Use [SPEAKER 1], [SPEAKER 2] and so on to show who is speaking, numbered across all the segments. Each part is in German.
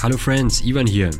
[SPEAKER 1] Hallo Friends, Ivan hier.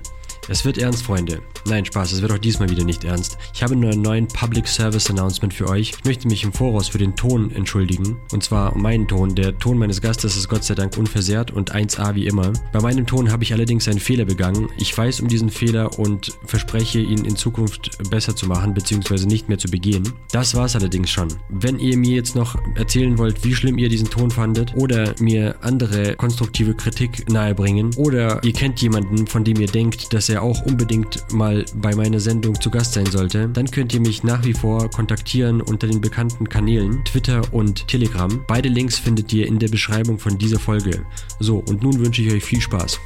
[SPEAKER 1] Es wird ernst, Freunde. Nein, Spaß, es wird auch diesmal wieder nicht ernst. Ich habe nur einen neuen Public Service Announcement für euch. Ich möchte mich im Voraus für den Ton entschuldigen. Und zwar meinen Ton. Der Ton meines Gastes ist Gott sei Dank unversehrt und 1A wie immer. Bei meinem Ton habe ich allerdings einen Fehler begangen. Ich weiß um diesen Fehler und verspreche, ihn in Zukunft besser zu machen, beziehungsweise nicht mehr zu begehen. Das war's allerdings schon. Wenn ihr mir jetzt noch erzählen wollt, wie schlimm ihr diesen Ton fandet oder mir andere konstruktive Kritik nahebringen oder ihr kennt jemanden, von dem ihr denkt, dass er auch unbedingt mal bei meiner Sendung zu Gast sein sollte, dann könnt ihr mich nach wie vor kontaktieren unter den bekannten Kanälen Twitter und Telegram. Beide Links findet ihr in der Beschreibung von dieser Folge. So, und nun wünsche ich euch viel Spaß.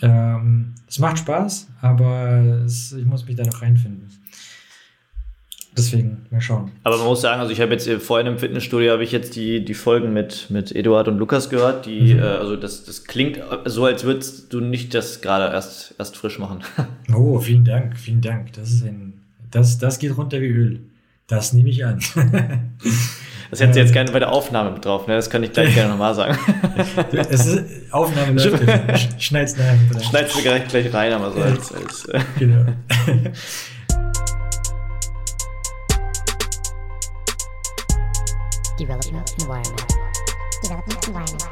[SPEAKER 2] Ähm, es macht Spaß, aber es, ich muss mich da noch reinfinden. Deswegen, mal schauen.
[SPEAKER 3] Aber man muss sagen, also ich habe jetzt äh, vorhin im Fitnessstudio habe ich jetzt die, die Folgen mit, mit Eduard und Lukas gehört. Die, mhm. äh, also das, das klingt so, als würdest du nicht das gerade erst, erst frisch machen.
[SPEAKER 2] oh, vielen Dank, vielen Dank. Das ist ein, das, das geht runter wie Öl. Das nehme ich an.
[SPEAKER 3] Das hätten Sie jetzt gerne bei der Aufnahme mit drauf, ne? Das kann ich gleich gerne nochmal sagen.
[SPEAKER 2] es ist, Aufnahme läuft. Schneid's
[SPEAKER 3] nach. Schneid's gleich, gleich rein, aber so als. als äh. genau. Development environment. Development environment.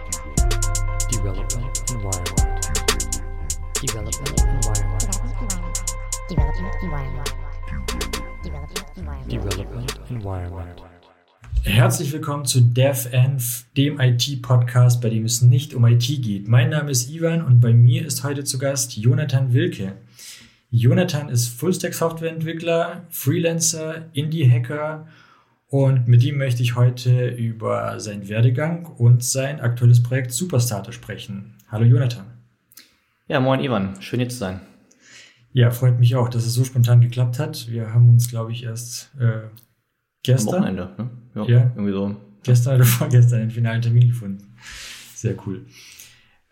[SPEAKER 3] Development environment. Development environment. Development environment.
[SPEAKER 2] Development environment. Herzlich willkommen zu DevEnv, dem IT-Podcast, bei dem es nicht um IT geht. Mein Name ist Ivan und bei mir ist heute zu Gast Jonathan Wilke. Jonathan ist Fullstack-Softwareentwickler, Freelancer, Indie-Hacker und mit ihm möchte ich heute über seinen Werdegang und sein aktuelles Projekt Superstarter sprechen. Hallo Jonathan.
[SPEAKER 3] Ja, moin Ivan, schön hier zu sein.
[SPEAKER 2] Ja, freut mich auch, dass es so spontan geklappt hat. Wir haben uns, glaube ich, erst äh, gestern. Am
[SPEAKER 3] Wochenende, ne?
[SPEAKER 2] Ja, ja, irgendwie so. Gestern oder vorgestern einen finalen Termin gefunden. Sehr cool.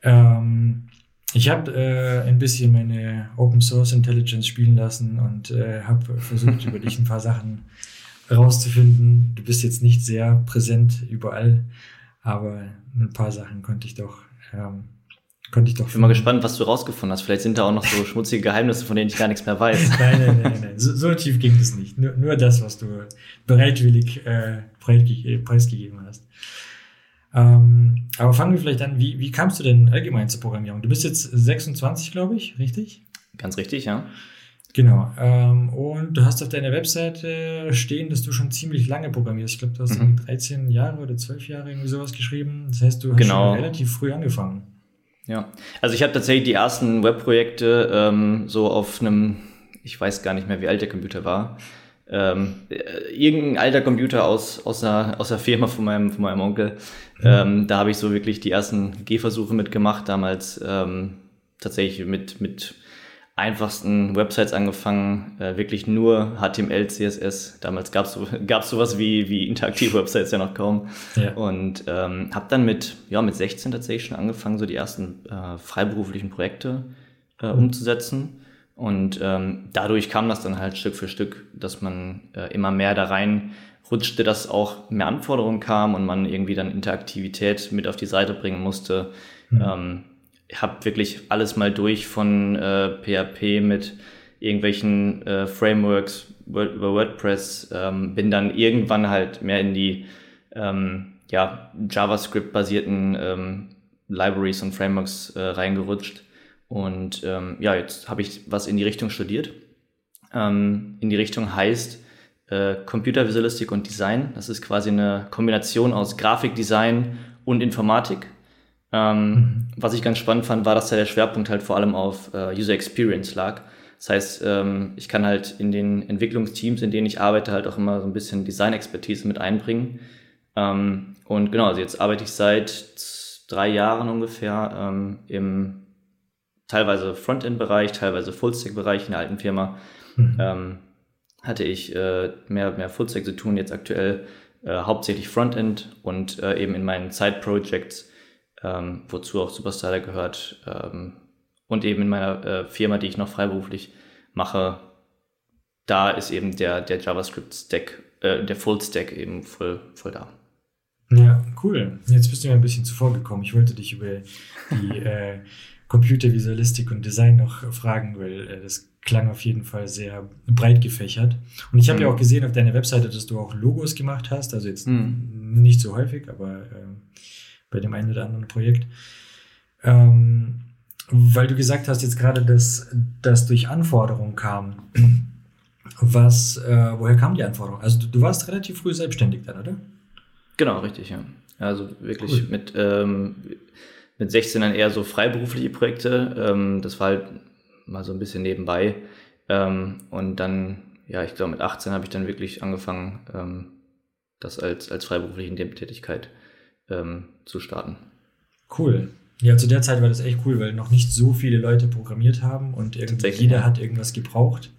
[SPEAKER 2] Ähm, ich habe äh, ein bisschen meine Open Source Intelligence spielen lassen und äh, habe versucht, über dich ein paar Sachen rauszufinden. Du bist jetzt nicht sehr präsent überall, aber ein paar Sachen konnte ich doch, ähm, konnte ich doch.
[SPEAKER 3] Ich bin mal gespannt, was du rausgefunden hast. Vielleicht sind da auch noch so schmutzige Geheimnisse, von denen ich gar nichts mehr weiß.
[SPEAKER 2] nein, nein, nein, nein. So, so tief ging es nicht. Nur, nur das, was du bereitwillig äh, preisgegeben hast. Ähm, aber fangen wir vielleicht an. Wie, wie kamst du denn allgemein zur Programmierung? Du bist jetzt 26, glaube ich, richtig?
[SPEAKER 3] Ganz richtig, ja.
[SPEAKER 2] Genau. Ähm, und du hast auf deiner Webseite stehen, dass du schon ziemlich lange programmierst. Ich glaube, du hast mhm. 13 Jahre oder 12 Jahre irgendwie sowas geschrieben. Das heißt, du hast genau. schon relativ früh angefangen.
[SPEAKER 3] Ja, also ich habe tatsächlich die ersten Webprojekte ähm, so auf einem, ich weiß gar nicht mehr, wie alt der Computer war. Ähm, äh, irgendein alter Computer aus, aus, einer, aus der Firma von meinem, von meinem Onkel. Mhm. Ähm, da habe ich so wirklich die ersten Gehversuche mitgemacht, damals ähm, tatsächlich mit, mit einfachsten Websites angefangen, äh, wirklich nur HTML, CSS. Damals gab es so, gab's sowas wie, wie interaktive Websites ja noch kaum. Ja. Und ähm, habe dann mit, ja, mit 16 tatsächlich schon angefangen, so die ersten äh, freiberuflichen Projekte äh, mhm. umzusetzen. Und ähm, dadurch kam das dann halt Stück für Stück, dass man äh, immer mehr da rein rutschte, dass auch mehr Anforderungen kamen und man irgendwie dann Interaktivität mit auf die Seite bringen musste. Mhm. Ähm, habe wirklich alles mal durch von äh, PHP mit irgendwelchen äh, Frameworks über WordPress, ähm, bin dann irgendwann halt mehr in die ähm, ja, JavaScript-basierten ähm, Libraries und Frameworks äh, reingerutscht. Und ähm, ja, jetzt habe ich was in die Richtung studiert. Ähm, in die Richtung heißt äh, Computer Visualistik und Design. Das ist quasi eine Kombination aus Grafikdesign und Informatik. Ähm, mhm. Was ich ganz spannend fand, war, dass da der Schwerpunkt halt vor allem auf äh, User Experience lag. Das heißt, ähm, ich kann halt in den Entwicklungsteams, in denen ich arbeite, halt auch immer so ein bisschen Design-Expertise mit einbringen. Ähm, und genau, also jetzt arbeite ich seit drei Jahren ungefähr ähm, im teilweise Frontend-Bereich, teilweise Full-Stack-Bereich in der alten Firma. Mhm. Ähm, hatte ich äh, mehr, mehr Full-Stack zu tun, jetzt aktuell äh, hauptsächlich Frontend und äh, eben in meinen Side-Projects ähm, wozu auch Superstar gehört. Ähm, und eben in meiner äh, Firma, die ich noch freiberuflich mache, da ist eben der, der JavaScript-Stack, äh, der Full-Stack eben voll, voll da.
[SPEAKER 2] Ja, cool. Jetzt bist du mir ein bisschen zuvor gekommen. Ich wollte dich über die äh, Computervisualistik und Design noch fragen, weil äh, das klang auf jeden Fall sehr breit gefächert. Und ich habe mhm. ja auch gesehen auf deiner Webseite, dass du auch Logos gemacht hast. Also jetzt mhm. nicht so häufig, aber äh, bei dem einen oder anderen Projekt. Ähm, weil du gesagt hast jetzt gerade, dass das durch Anforderungen kam. Was, äh, woher kam die Anforderung? Also du, du, warst relativ früh selbstständig dann, oder?
[SPEAKER 3] Genau, richtig, ja. Also wirklich cool. mit, ähm, mit 16 dann eher so freiberufliche Projekte. Ähm, das war halt mal so ein bisschen nebenbei. Ähm, und dann, ja, ich glaube mit 18 habe ich dann wirklich angefangen, ähm, das als, als freiberufliche Nebentätigkeit ähm, zu starten.
[SPEAKER 2] Cool. Ja, zu der Zeit war das echt cool, weil noch nicht so viele Leute programmiert haben und jeder ja. hat irgendwas gebraucht.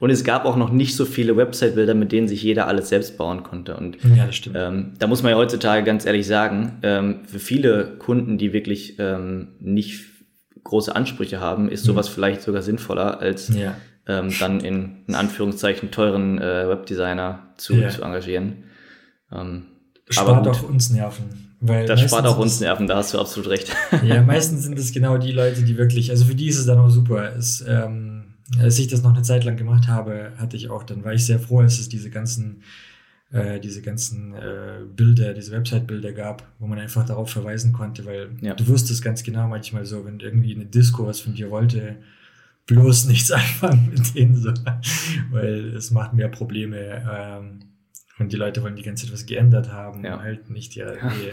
[SPEAKER 3] Und es gab auch noch nicht so viele Website-Bilder, mit denen sich jeder alles selbst bauen konnte. Und
[SPEAKER 2] ja, das stimmt.
[SPEAKER 3] Ähm, da muss man ja heutzutage ganz ehrlich sagen, ähm, für viele Kunden, die wirklich ähm, nicht große Ansprüche haben, ist mhm. sowas mhm. vielleicht sogar sinnvoller, als ja. ähm, dann in, in Anführungszeichen teuren äh, Webdesigner zu, ja. zu engagieren.
[SPEAKER 2] Ähm, Spart auch uns Nerven.
[SPEAKER 3] Weil das spart auch uns Nerven, da hast du absolut recht.
[SPEAKER 2] Ja, meistens sind es genau die Leute, die wirklich, also für die ist es dann auch super. Es, ähm, als ich das noch eine Zeit lang gemacht habe, hatte ich auch, dann war ich sehr froh, als es diese ganzen, äh, diese ganzen äh, Bilder, diese Website-Bilder gab, wo man einfach darauf verweisen konnte, weil ja. du wusstest ganz genau manchmal so, wenn irgendwie eine Disco was von dir wollte, bloß nichts anfangen mit denen so, weil es macht mehr Probleme. Ähm, und die Leute wollen die ganze Zeit was geändert haben, ja. halt nicht ja, nee.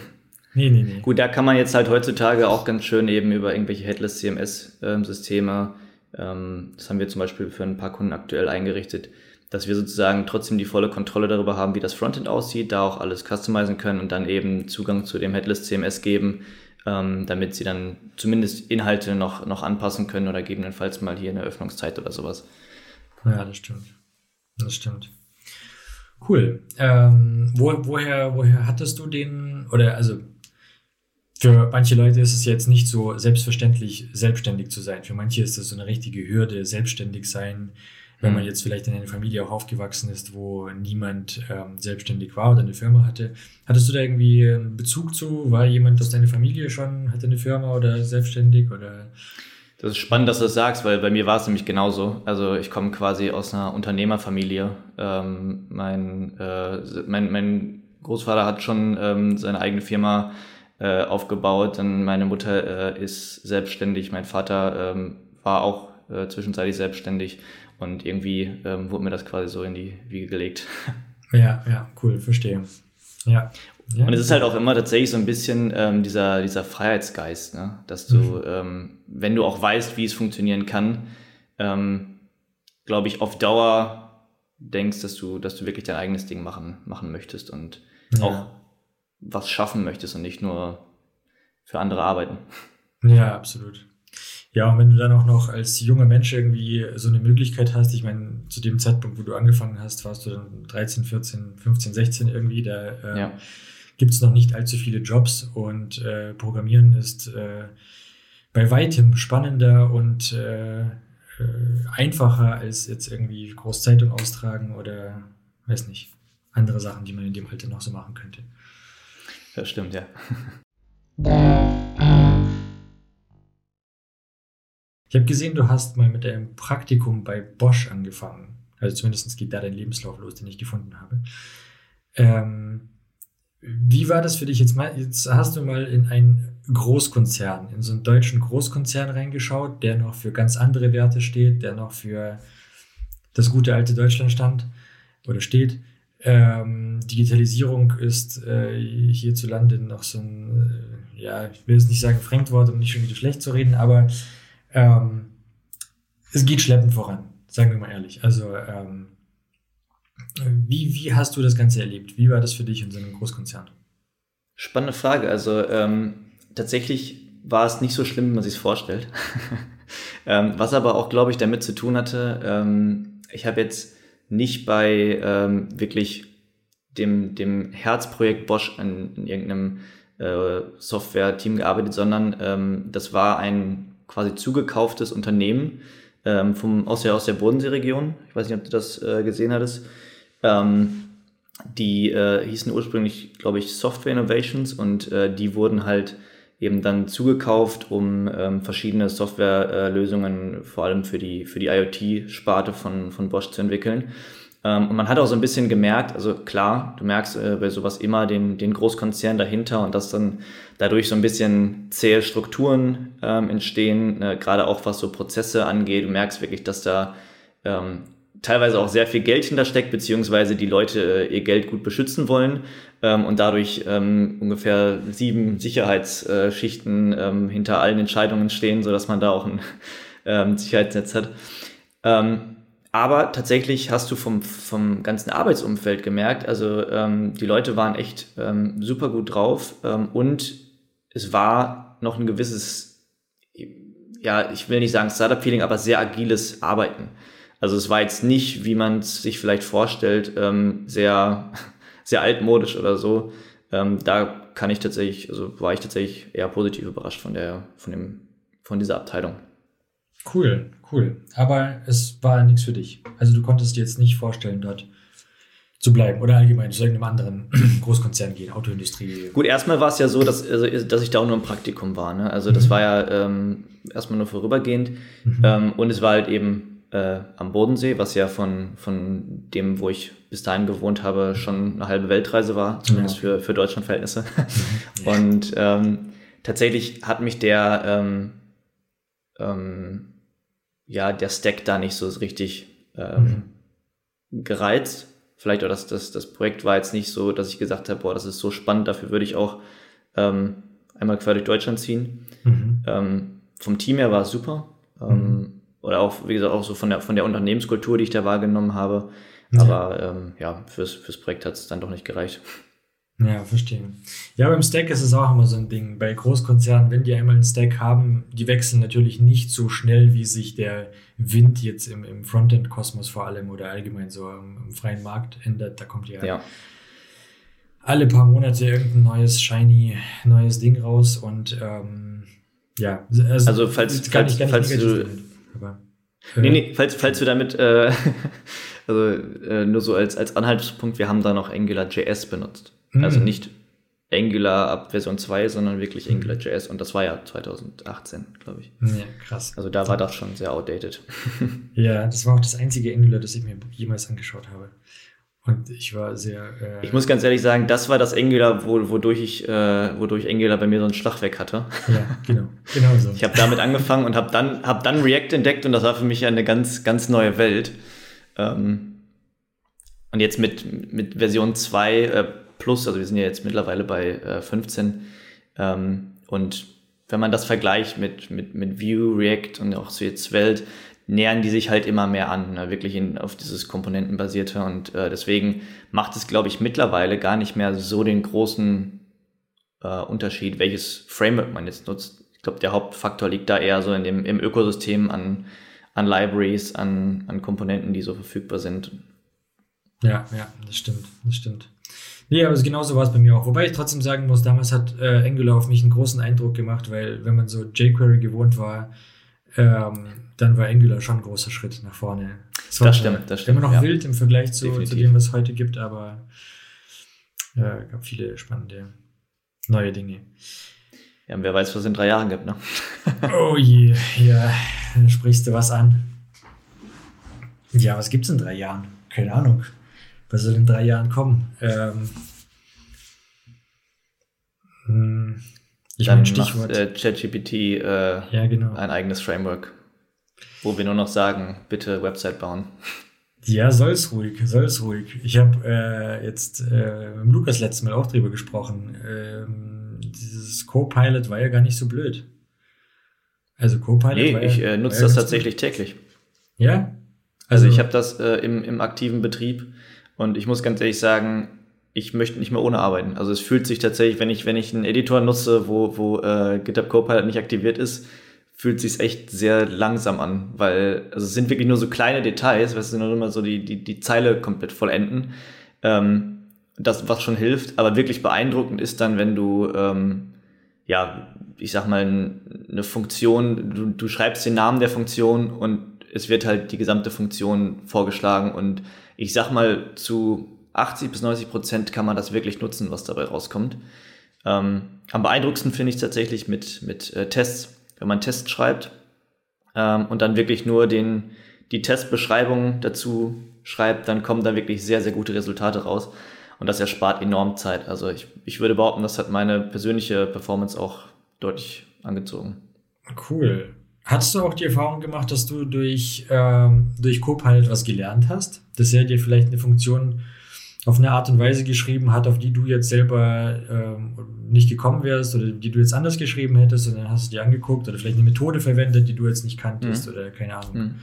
[SPEAKER 3] Nee, nee, nee. Gut, da kann man jetzt halt heutzutage auch ganz schön eben über irgendwelche Headless CMS-Systeme, ähm, das haben wir zum Beispiel für ein paar Kunden aktuell eingerichtet, dass wir sozusagen trotzdem die volle Kontrolle darüber haben, wie das Frontend aussieht, da auch alles customizen können und dann eben Zugang zu dem Headless CMS geben, ähm, damit sie dann zumindest Inhalte noch, noch anpassen können oder gegebenenfalls mal hier eine Öffnungszeit oder sowas.
[SPEAKER 2] Ja, das stimmt. Das stimmt. Cool. Ähm, wo, woher, woher hattest du den, oder also für manche Leute ist es jetzt nicht so selbstverständlich, selbstständig zu sein. Für manche ist das so eine richtige Hürde, selbstständig sein, wenn man mhm. jetzt vielleicht in einer Familie auch aufgewachsen ist, wo niemand ähm, selbstständig war oder eine Firma hatte. Hattest du da irgendwie einen Bezug zu? War jemand aus deiner Familie schon, hatte eine Firma oder selbstständig oder?
[SPEAKER 3] Das ist spannend, dass du das sagst, weil bei mir war es nämlich genauso. Also ich komme quasi aus einer Unternehmerfamilie. Ähm, mein, äh, mein, mein Großvater hat schon ähm, seine eigene Firma äh, aufgebaut. Dann meine Mutter äh, ist selbstständig, mein Vater ähm, war auch äh, zwischenzeitlich selbstständig und irgendwie ähm, wurde mir das quasi so in die Wiege gelegt.
[SPEAKER 2] Ja, ja, cool, verstehe. Ja.
[SPEAKER 3] Ja. Und es ist halt auch immer tatsächlich so ein bisschen ähm, dieser, dieser Freiheitsgeist, ne? dass du, mhm. ähm, wenn du auch weißt, wie es funktionieren kann, ähm, glaube ich, auf Dauer denkst, dass du, dass du wirklich dein eigenes Ding machen, machen möchtest und ja. auch was schaffen möchtest und nicht nur für andere arbeiten.
[SPEAKER 2] Ja, absolut. Ja, und wenn du dann auch noch als junger Mensch irgendwie so eine Möglichkeit hast, ich meine, zu dem Zeitpunkt, wo du angefangen hast, warst du dann 13, 14, 15, 16 irgendwie, da äh, ja. Gibt es noch nicht allzu viele Jobs und äh, Programmieren ist äh, bei weitem spannender und äh, äh einfacher als jetzt irgendwie Großzeitung austragen oder weiß nicht, andere Sachen, die man in dem Alter noch so machen könnte.
[SPEAKER 3] Das stimmt, ja.
[SPEAKER 2] Ich habe gesehen, du hast mal mit einem Praktikum bei Bosch angefangen. Also zumindest geht da dein Lebenslauf los, den ich gefunden habe. Ähm, wie war das für dich jetzt mal? Jetzt hast du mal in einen Großkonzern, in so einen deutschen Großkonzern reingeschaut, der noch für ganz andere Werte steht, der noch für das gute alte Deutschland stand oder steht. Ähm, Digitalisierung ist äh, hierzulande noch so ein, äh, ja, ich will jetzt nicht sagen Fremdwort, um nicht schon wieder schlecht zu reden, aber ähm, es geht schleppend voran, sagen wir mal ehrlich. Also, ähm, wie, wie hast du das Ganze erlebt? Wie war das für dich in so einem Großkonzern?
[SPEAKER 3] Spannende Frage. Also, ähm, tatsächlich war es nicht so schlimm, wie man sich es vorstellt. Ähm, was aber auch, glaube ich, damit zu tun hatte, ähm, ich habe jetzt nicht bei ähm, wirklich dem, dem Herzprojekt Bosch in, in irgendeinem äh, Software-Team gearbeitet, sondern ähm, das war ein quasi zugekauftes Unternehmen, ähm, vom, aus, der, aus der Bodenseeregion. Ich weiß nicht, ob du das äh, gesehen hattest. Ähm, die äh, hießen ursprünglich, glaube ich, Software Innovations und äh, die wurden halt eben dann zugekauft, um ähm, verschiedene Softwarelösungen äh, vor allem für die, für die IoT-Sparte von, von Bosch zu entwickeln. Ähm, und man hat auch so ein bisschen gemerkt, also klar, du merkst äh, bei sowas immer den, den Großkonzern dahinter und dass dann dadurch so ein bisschen zähe Strukturen ähm, entstehen, äh, gerade auch was so Prozesse angeht. Du merkst wirklich, dass da ähm, teilweise auch sehr viel Geld hintersteckt, beziehungsweise die Leute äh, ihr Geld gut beschützen wollen ähm, und dadurch ähm, ungefähr sieben Sicherheitsschichten ähm, hinter allen Entscheidungen stehen, so dass man da auch ein ähm, Sicherheitsnetz hat. Ähm, aber tatsächlich hast du vom, vom ganzen Arbeitsumfeld gemerkt, also ähm, die Leute waren echt ähm, super gut drauf ähm, und es war noch ein gewisses, ja, ich will nicht sagen Startup-Feeling, aber sehr agiles Arbeiten. Also es war jetzt nicht, wie man es sich vielleicht vorstellt, ähm, sehr, sehr altmodisch oder so. Ähm, da kann ich tatsächlich, also war ich tatsächlich eher positiv überrascht von der, von dem, von dieser Abteilung.
[SPEAKER 2] Cool, cool. Aber es war nichts für dich. Also du konntest dir jetzt nicht vorstellen, dort zu bleiben oder allgemein zu irgendeinem anderen Großkonzern gehen, Autoindustrie.
[SPEAKER 3] Gut, erstmal war es ja so, dass, also, dass ich da auch nur im Praktikum war. Ne? Also das mhm. war ja ähm, erstmal nur vorübergehend mhm. ähm, und es war halt eben äh, am Bodensee, was ja von, von dem, wo ich bis dahin gewohnt habe, schon eine halbe Weltreise war, zumindest ja. für, für Deutschland-Verhältnisse. Mhm. und ähm, tatsächlich hat mich der ähm, ähm, ja, der Stack da nicht so richtig ähm, mhm. gereizt. Vielleicht auch das, das, das Projekt war jetzt nicht so, dass ich gesagt habe, boah, das ist so spannend, dafür würde ich auch ähm, einmal quer durch Deutschland ziehen. Mhm. Ähm, vom Team her war es super. Ähm, mhm. Oder auch, wie gesagt, auch so von der, von der Unternehmenskultur, die ich da wahrgenommen habe. Aber ähm, ja, fürs, fürs Projekt hat es dann doch nicht gereicht.
[SPEAKER 2] Ja, verstehe. Ja, beim Stack ist es auch immer so ein Ding. Bei Großkonzernen, wenn die einmal einen Stack haben, die wechseln natürlich nicht so schnell, wie sich der Wind jetzt im, im Frontend-Kosmos vor allem oder allgemein so im, im, freien Markt ändert. Da kommt ja, ja, alle paar Monate irgendein neues, shiny, neues Ding raus und ähm, ja,
[SPEAKER 3] also, also falls, falls, falls du, aber, äh, nee, nee, falls, falls du damit äh, also äh, nur so als, als Anhaltspunkt, wir haben da noch AngularJS benutzt. Mhm. Also nicht Angular ab Version 2, sondern wirklich mhm. AngularJS. Und das war ja 2018, glaube ich.
[SPEAKER 2] Ja, krass.
[SPEAKER 3] Also da war das schon sehr outdated.
[SPEAKER 2] ja, das war auch das einzige Angular, das ich mir jemals angeschaut habe. Und ich war sehr.
[SPEAKER 3] Äh ich muss ganz ehrlich sagen, das war das Angular, wo, wodurch ich, äh, wodurch Angular bei mir so einen Schlag weg hatte.
[SPEAKER 2] Ja, genau, genau so.
[SPEAKER 3] Ich habe damit angefangen und habe dann, hab dann React entdeckt und das war für mich eine ganz, ganz neue Welt. Ähm, und jetzt mit, mit Version 2 äh, plus, also wir sind ja jetzt mittlerweile bei äh, 15. Ähm, und wenn man das vergleicht mit, mit, mit Vue, React und auch so jetzt Welt, nähern die sich halt immer mehr an, ne? wirklich in, auf dieses Komponentenbasierte. Und äh, deswegen macht es, glaube ich, mittlerweile gar nicht mehr so den großen äh, Unterschied, welches Framework man jetzt nutzt. Ich glaube, der Hauptfaktor liegt da eher so in dem, im Ökosystem an, an Libraries, an, an Komponenten, die so verfügbar sind.
[SPEAKER 2] Ja, ja, das stimmt, das stimmt. Nee, aber genauso war es bei mir auch. Wobei ich trotzdem sagen muss, damals hat äh, Angular auf mich einen großen Eindruck gemacht, weil wenn man so jQuery gewohnt war, ähm, dann war Angular schon ein großer Schritt nach vorne.
[SPEAKER 3] Das, das stimmt, das stimmt.
[SPEAKER 2] Immer noch ja. wild im Vergleich zu, zu, dem, was es heute gibt, aber äh, gab viele spannende neue Dinge.
[SPEAKER 3] Ja, und wer weiß, was es in drei Jahren gibt, ne?
[SPEAKER 2] oh je, ja, dann sprichst du was an. Ja, was gibt's in drei Jahren? keine Ahnung, was soll in drei Jahren kommen? Ähm,
[SPEAKER 3] hm, ich meine Stichwort. Macht, äh, ChatGPT äh,
[SPEAKER 2] ja, genau.
[SPEAKER 3] ein eigenes Framework, wo wir nur noch sagen, bitte Website bauen.
[SPEAKER 2] Ja, soll's ruhig, soll's ruhig. Ich habe äh, jetzt äh, mit Lukas letztes Mal auch drüber gesprochen. Ähm, dieses Copilot war ja gar nicht so blöd.
[SPEAKER 3] Also Copilot nee, war ja, ich äh, nutze das tatsächlich gut. täglich.
[SPEAKER 2] Ja,
[SPEAKER 3] also, ich habe das äh, im, im aktiven Betrieb und ich muss ganz ehrlich sagen, ich möchte nicht mehr ohne arbeiten. Also es fühlt sich tatsächlich, wenn ich, wenn ich einen Editor nutze, wo, wo äh, GitHub Copilot nicht aktiviert ist, fühlt sich echt sehr langsam an, weil also es sind wirklich nur so kleine Details, weißt du, nur immer so die, die, die Zeile komplett vollenden. Ähm, das, was schon hilft, aber wirklich beeindruckend ist dann, wenn du, ähm, ja, ich sag mal, eine Funktion, du, du schreibst den Namen der Funktion und es wird halt die gesamte Funktion vorgeschlagen und ich sag mal, zu 80 bis 90 Prozent kann man das wirklich nutzen, was dabei rauskommt. Ähm, am beeindruckendsten finde ich es tatsächlich mit, mit äh, Tests, wenn man Tests schreibt ähm, und dann wirklich nur den, die Testbeschreibung dazu schreibt, dann kommen da wirklich sehr, sehr gute Resultate raus. Und das erspart enorm Zeit. Also ich, ich würde behaupten, das hat meine persönliche Performance auch deutlich angezogen.
[SPEAKER 2] Cool. Hattest du auch die Erfahrung gemacht, dass du durch, ähm, durch Copilot was gelernt hast? Dass er dir vielleicht eine Funktion auf eine Art und Weise geschrieben hat, auf die du jetzt selber ähm, nicht gekommen wärst oder die du jetzt anders geschrieben hättest und dann hast du dir angeguckt oder vielleicht eine Methode verwendet, die du jetzt nicht kanntest mhm. oder keine Ahnung. Mhm.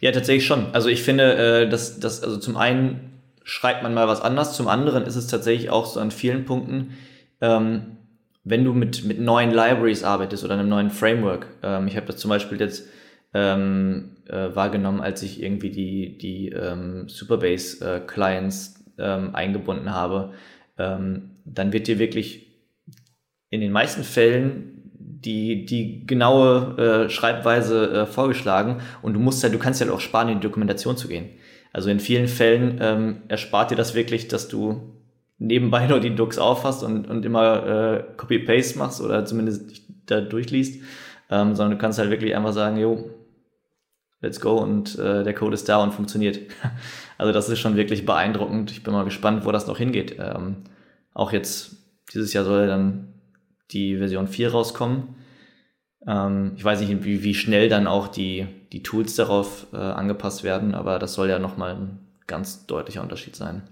[SPEAKER 3] Ja, tatsächlich schon. Also ich finde, äh, dass, dass also zum einen schreibt man mal was anders, zum anderen ist es tatsächlich auch so an vielen Punkten, ähm, wenn du mit, mit neuen Libraries arbeitest oder einem neuen Framework. Ähm, ich habe das zum Beispiel jetzt ähm, äh, wahrgenommen, als ich irgendwie die, die ähm, Superbase-Clients äh, ähm, eingebunden habe. Ähm, dann wird dir wirklich in den meisten Fällen die, die genaue äh, Schreibweise äh, vorgeschlagen und du musst halt, du kannst ja halt auch sparen, in die Dokumentation zu gehen. Also in vielen Fällen ähm, erspart dir das wirklich, dass du nebenbei nur die Docs aufhast und, und immer äh, Copy-Paste machst oder zumindest da durchliest, ähm, sondern du kannst halt wirklich einfach sagen, jo, let's go und äh, der Code ist da und funktioniert. also das ist schon wirklich beeindruckend. Ich bin mal gespannt, wo das noch hingeht. Ähm, auch jetzt, dieses Jahr soll dann die Version 4 rauskommen. Ähm, ich weiß nicht, wie, wie schnell dann auch die, die Tools darauf äh, angepasst werden, aber das soll ja nochmal ein ganz deutlicher Unterschied sein.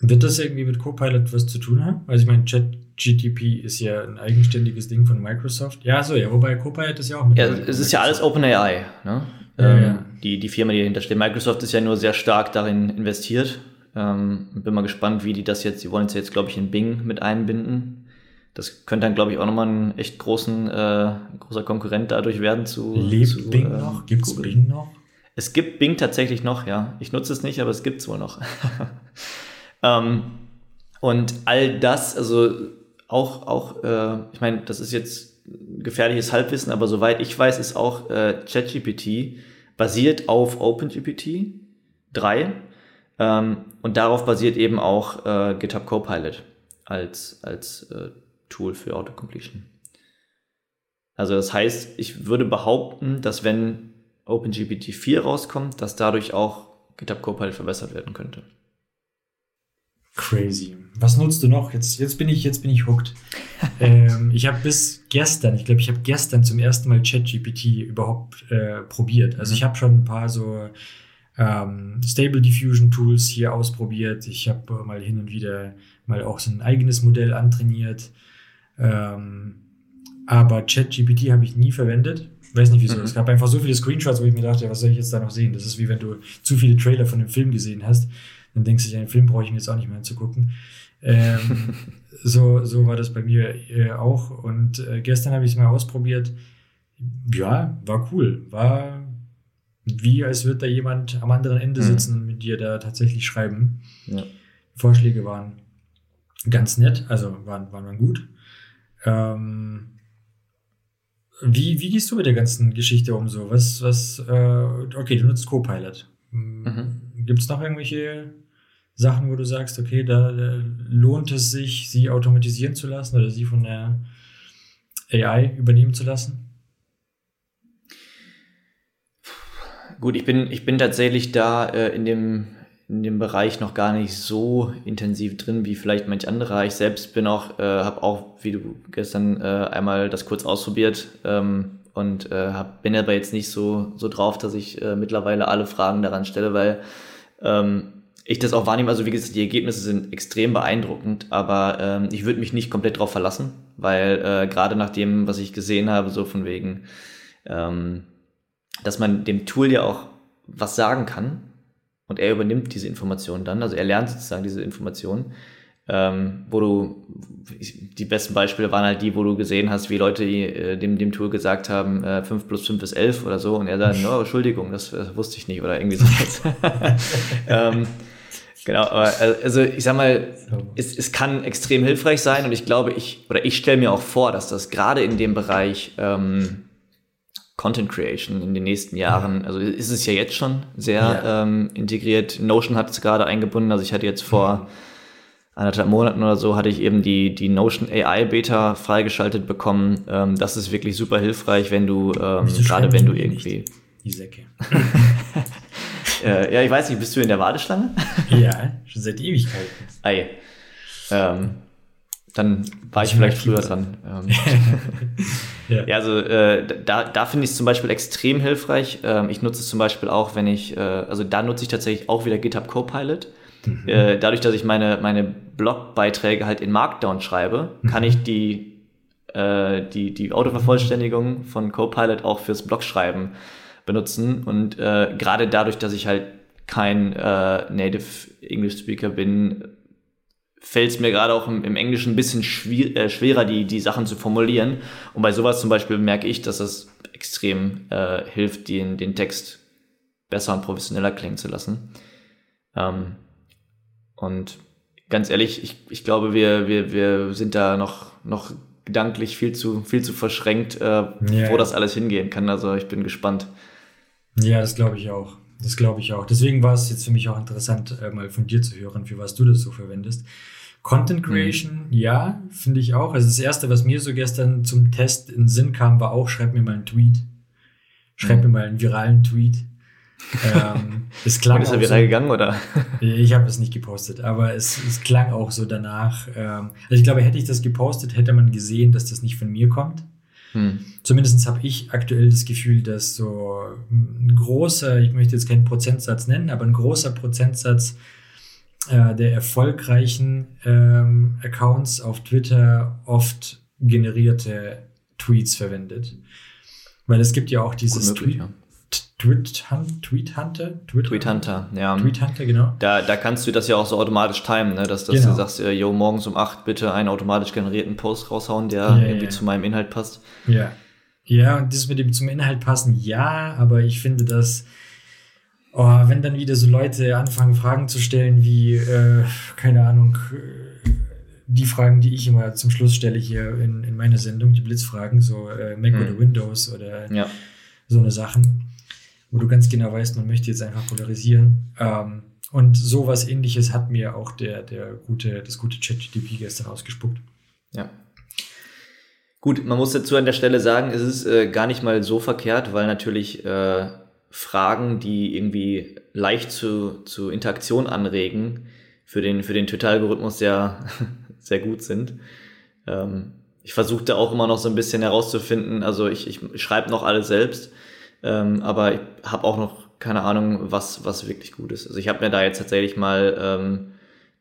[SPEAKER 2] Wird das irgendwie mit Copilot was zu tun haben? Also ich meine, ChatGTP ist ja ein eigenständiges Ding von Microsoft. Ja, so, ja, wobei Copilot ist ja auch mit.
[SPEAKER 3] Ja, es ist ja alles OpenAI, ne? Ähm, ja. Die, die Firma, die dahinter steht. Microsoft ist ja nur sehr stark darin investiert. Ähm, bin mal gespannt, wie die das jetzt, die wollen es jetzt, glaube ich, in Bing mit einbinden. Das könnte dann, glaube ich, auch nochmal ein echt großen, äh, großer Konkurrent dadurch werden zu.
[SPEAKER 2] Lebt
[SPEAKER 3] zu,
[SPEAKER 2] Bing äh, noch? Gibt es Bing noch?
[SPEAKER 3] Es gibt Bing tatsächlich noch, ja. Ich nutze es nicht, aber es gibt es wohl noch. ähm, und all das, also auch, auch äh, ich meine, das ist jetzt gefährliches Halbwissen, aber soweit ich weiß, ist auch äh, ChatGPT basiert auf OpenGPT 3 ähm, und darauf basiert eben auch äh, GitHub Copilot als, als äh, Tool für Autocompletion. Also das heißt, ich würde behaupten, dass wenn OpenGPT 4 rauskommt, dass dadurch auch GitHub Copilot verbessert werden könnte.
[SPEAKER 2] Crazy. Was nutzt du noch? Jetzt, jetzt bin ich, jetzt bin ich hooked. Ähm, ich habe bis gestern, ich glaube, ich habe gestern zum ersten Mal ChatGPT überhaupt äh, probiert. Also ich habe schon ein paar so ähm, Stable Diffusion Tools hier ausprobiert. Ich habe mal hin und wieder mal auch so ein eigenes Modell antrainiert. Ähm, aber ChatGPT habe ich nie verwendet. Weiß nicht wieso. Mhm. Es gab einfach so viele Screenshots, wo ich mir dachte, was soll ich jetzt da noch sehen? Das ist wie wenn du zu viele Trailer von dem Film gesehen hast. Dann denkst du, den Film brauche ich mir jetzt auch nicht mehr anzugucken. Ähm, so, so war das bei mir äh, auch. Und äh, gestern habe ich es mal ausprobiert. Ja, war cool. War wie, als würde da jemand am anderen Ende mhm. sitzen und mit dir da tatsächlich schreiben. Ja. Vorschläge waren ganz nett, also waren, waren gut. Ähm, wie, wie gehst du mit der ganzen Geschichte um so? Was, was, äh, okay, du nutzt Copilot. Mhm. Gibt es noch irgendwelche Sachen, wo du sagst, okay, da, lohnt es sich, sie automatisieren zu lassen oder sie von der AI übernehmen zu lassen?
[SPEAKER 3] Gut, ich bin, ich bin tatsächlich da äh, in dem in dem Bereich noch gar nicht so intensiv drin wie vielleicht manch anderer. Ich selbst bin auch, äh, habe auch, wie du gestern äh, einmal das kurz ausprobiert ähm, und äh, hab, bin aber jetzt nicht so, so drauf, dass ich äh, mittlerweile alle Fragen daran stelle, weil ähm, ich das auch wahrnehme. Also wie gesagt, die Ergebnisse sind extrem beeindruckend, aber ähm, ich würde mich nicht komplett drauf verlassen, weil äh, gerade nach dem, was ich gesehen habe, so von wegen, ähm, dass man dem Tool ja auch was sagen kann und er übernimmt diese Informationen dann, also er lernt sozusagen diese Informationen, ähm, wo du, die besten Beispiele waren halt die, wo du gesehen hast, wie Leute äh, dem, dem Tool gesagt haben, äh, 5 plus 5 ist 11 oder so und er sagt, oh, Entschuldigung, das, das wusste ich nicht oder irgendwie so. ähm, Genau, aber also ich sag mal, es, es kann extrem hilfreich sein und ich glaube, ich, oder ich stelle mir auch vor, dass das gerade in dem Bereich ähm, Content Creation in den nächsten Jahren. Also ist es ja jetzt schon sehr ja. ähm, integriert. Notion hat es gerade eingebunden. Also ich hatte jetzt vor anderthalb Monaten oder so, hatte ich eben die, die Notion AI Beta freigeschaltet bekommen. Ähm, das ist wirklich super hilfreich, wenn du, ähm, gerade wenn du irgendwie...
[SPEAKER 2] Die Säcke.
[SPEAKER 3] äh, ja, ich weiß nicht, bist du in der Warteschlange?
[SPEAKER 2] ja, schon seit Ewigkeiten.
[SPEAKER 3] Ei. Ähm, dann war ich, ich vielleicht früher dran. Ähm, ja. ja. also äh, da, da finde ich es zum Beispiel extrem hilfreich. Ähm, ich nutze es zum Beispiel auch, wenn ich, äh, also da nutze ich tatsächlich auch wieder GitHub Copilot. Mhm. Äh, dadurch, dass ich meine, meine Blogbeiträge halt in Markdown schreibe, mhm. kann ich die, äh, die, die Autovervollständigung von Copilot auch fürs Blogschreiben benutzen. Und äh, gerade dadurch, dass ich halt kein äh, Native English Speaker bin, fällt es mir gerade auch im, im, Englischen ein bisschen schwier äh, schwerer, die, die Sachen zu formulieren. Und bei sowas zum Beispiel merke ich, dass es extrem äh, hilft, den, den Text besser und professioneller klingen zu lassen. Ähm, und ganz ehrlich, ich, ich glaube, wir, wir, wir sind da noch, noch gedanklich viel zu, viel zu verschränkt, äh, yeah. wo das alles hingehen kann. Also ich bin gespannt.
[SPEAKER 2] Ja, das glaube ich auch. Das glaube ich auch. Deswegen war es jetzt für mich auch interessant, äh, mal von dir zu hören, für was du das so verwendest. Content mhm. Creation, mhm. ja, finde ich auch. Also das erste, was mir so gestern zum Test in den Sinn kam, war auch, schreib mir mal einen Tweet. Schreib mhm. mir mal einen viralen Tweet.
[SPEAKER 3] ähm, es klang Und ist er viral so, gegangen, oder?
[SPEAKER 2] ich habe es nicht gepostet, aber es, es klang auch so danach. Ähm, also ich glaube, hätte ich das gepostet, hätte man gesehen, dass das nicht von mir kommt. Hm. Zumindest habe ich aktuell das Gefühl, dass so ein großer, ich möchte jetzt keinen Prozentsatz nennen, aber ein großer Prozentsatz äh, der erfolgreichen ähm, Accounts auf Twitter oft generierte Tweets verwendet. Weil es gibt ja auch dieses
[SPEAKER 3] möglich, Tweet, ja.
[SPEAKER 2] Tweet, Tweet Hunter?
[SPEAKER 3] Tweet, Tweet Hunter, ja.
[SPEAKER 2] Tweet Hunter, genau.
[SPEAKER 3] Da, da kannst du das ja auch so automatisch timen, ne? dass, dass genau. du sagst, äh, yo, morgens um 8 bitte einen automatisch generierten Post raushauen, der ja, irgendwie ja. zu meinem Inhalt passt.
[SPEAKER 2] Ja. Ja, und das mit dem zum Inhalt passen, ja, aber ich finde, dass, oh, wenn dann wieder so Leute anfangen, Fragen zu stellen wie, äh, keine Ahnung, äh, die Fragen, die ich immer zum Schluss stelle hier in, in meiner Sendung, die Blitzfragen, so äh, Mac hm. oder Windows oder
[SPEAKER 3] ja.
[SPEAKER 2] so eine Sachen wo du ganz genau weißt, man möchte jetzt einfach polarisieren. Ähm, und sowas ähnliches hat mir auch der, der gute, das gute ChatGTP gestern ausgespuckt.
[SPEAKER 3] Ja. Gut, man muss dazu an der Stelle sagen, es ist äh, gar nicht mal so verkehrt, weil natürlich äh, Fragen, die irgendwie leicht zu, zu Interaktion anregen, für den, für den Twitter-Algorithmus sehr, sehr gut sind. Ähm, ich versuchte auch immer noch so ein bisschen herauszufinden, also ich, ich schreibe noch alles selbst, ähm, aber ich habe auch noch keine Ahnung, was, was wirklich gut ist. Also ich habe mir da jetzt tatsächlich mal ähm,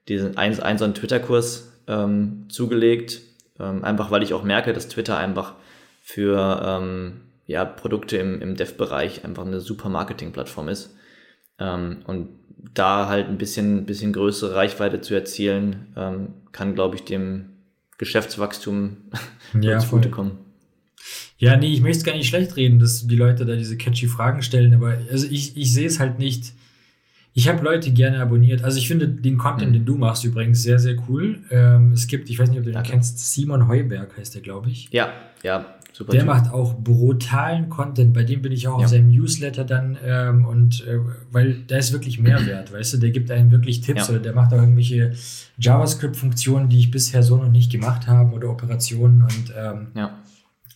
[SPEAKER 3] diesen einen, einen so einen Twitter-Kurs ähm, zugelegt, ähm, einfach weil ich auch merke, dass Twitter einfach für ähm, ja, Produkte im, im Dev-Bereich einfach eine super Marketing-Plattform ist. Ähm, und da halt ein bisschen, bisschen größere Reichweite zu erzielen, ähm, kann, glaube ich, dem Geschäftswachstum
[SPEAKER 2] ja, zugutekommen. Ja, nee, ich möchte es gar nicht schlecht reden, dass die Leute da diese catchy Fragen stellen, aber also ich, ich sehe es halt nicht. Ich habe Leute gerne abonniert. Also ich finde den Content, mhm. den du machst, übrigens sehr, sehr cool. Ähm, es gibt, ich weiß nicht, ob du den Danke. kennst, Simon Heuberg heißt der, glaube ich.
[SPEAKER 3] Ja, ja,
[SPEAKER 2] super. Der typ. macht auch brutalen Content. Bei dem bin ich auch ja. auf seinem Newsletter dann ähm, und äh, weil da ist wirklich Mehrwert, weißt du, der gibt einem wirklich Tipps ja. oder der macht auch irgendwelche JavaScript-Funktionen, die ich bisher so noch nicht gemacht habe oder Operationen und ähm,
[SPEAKER 3] ja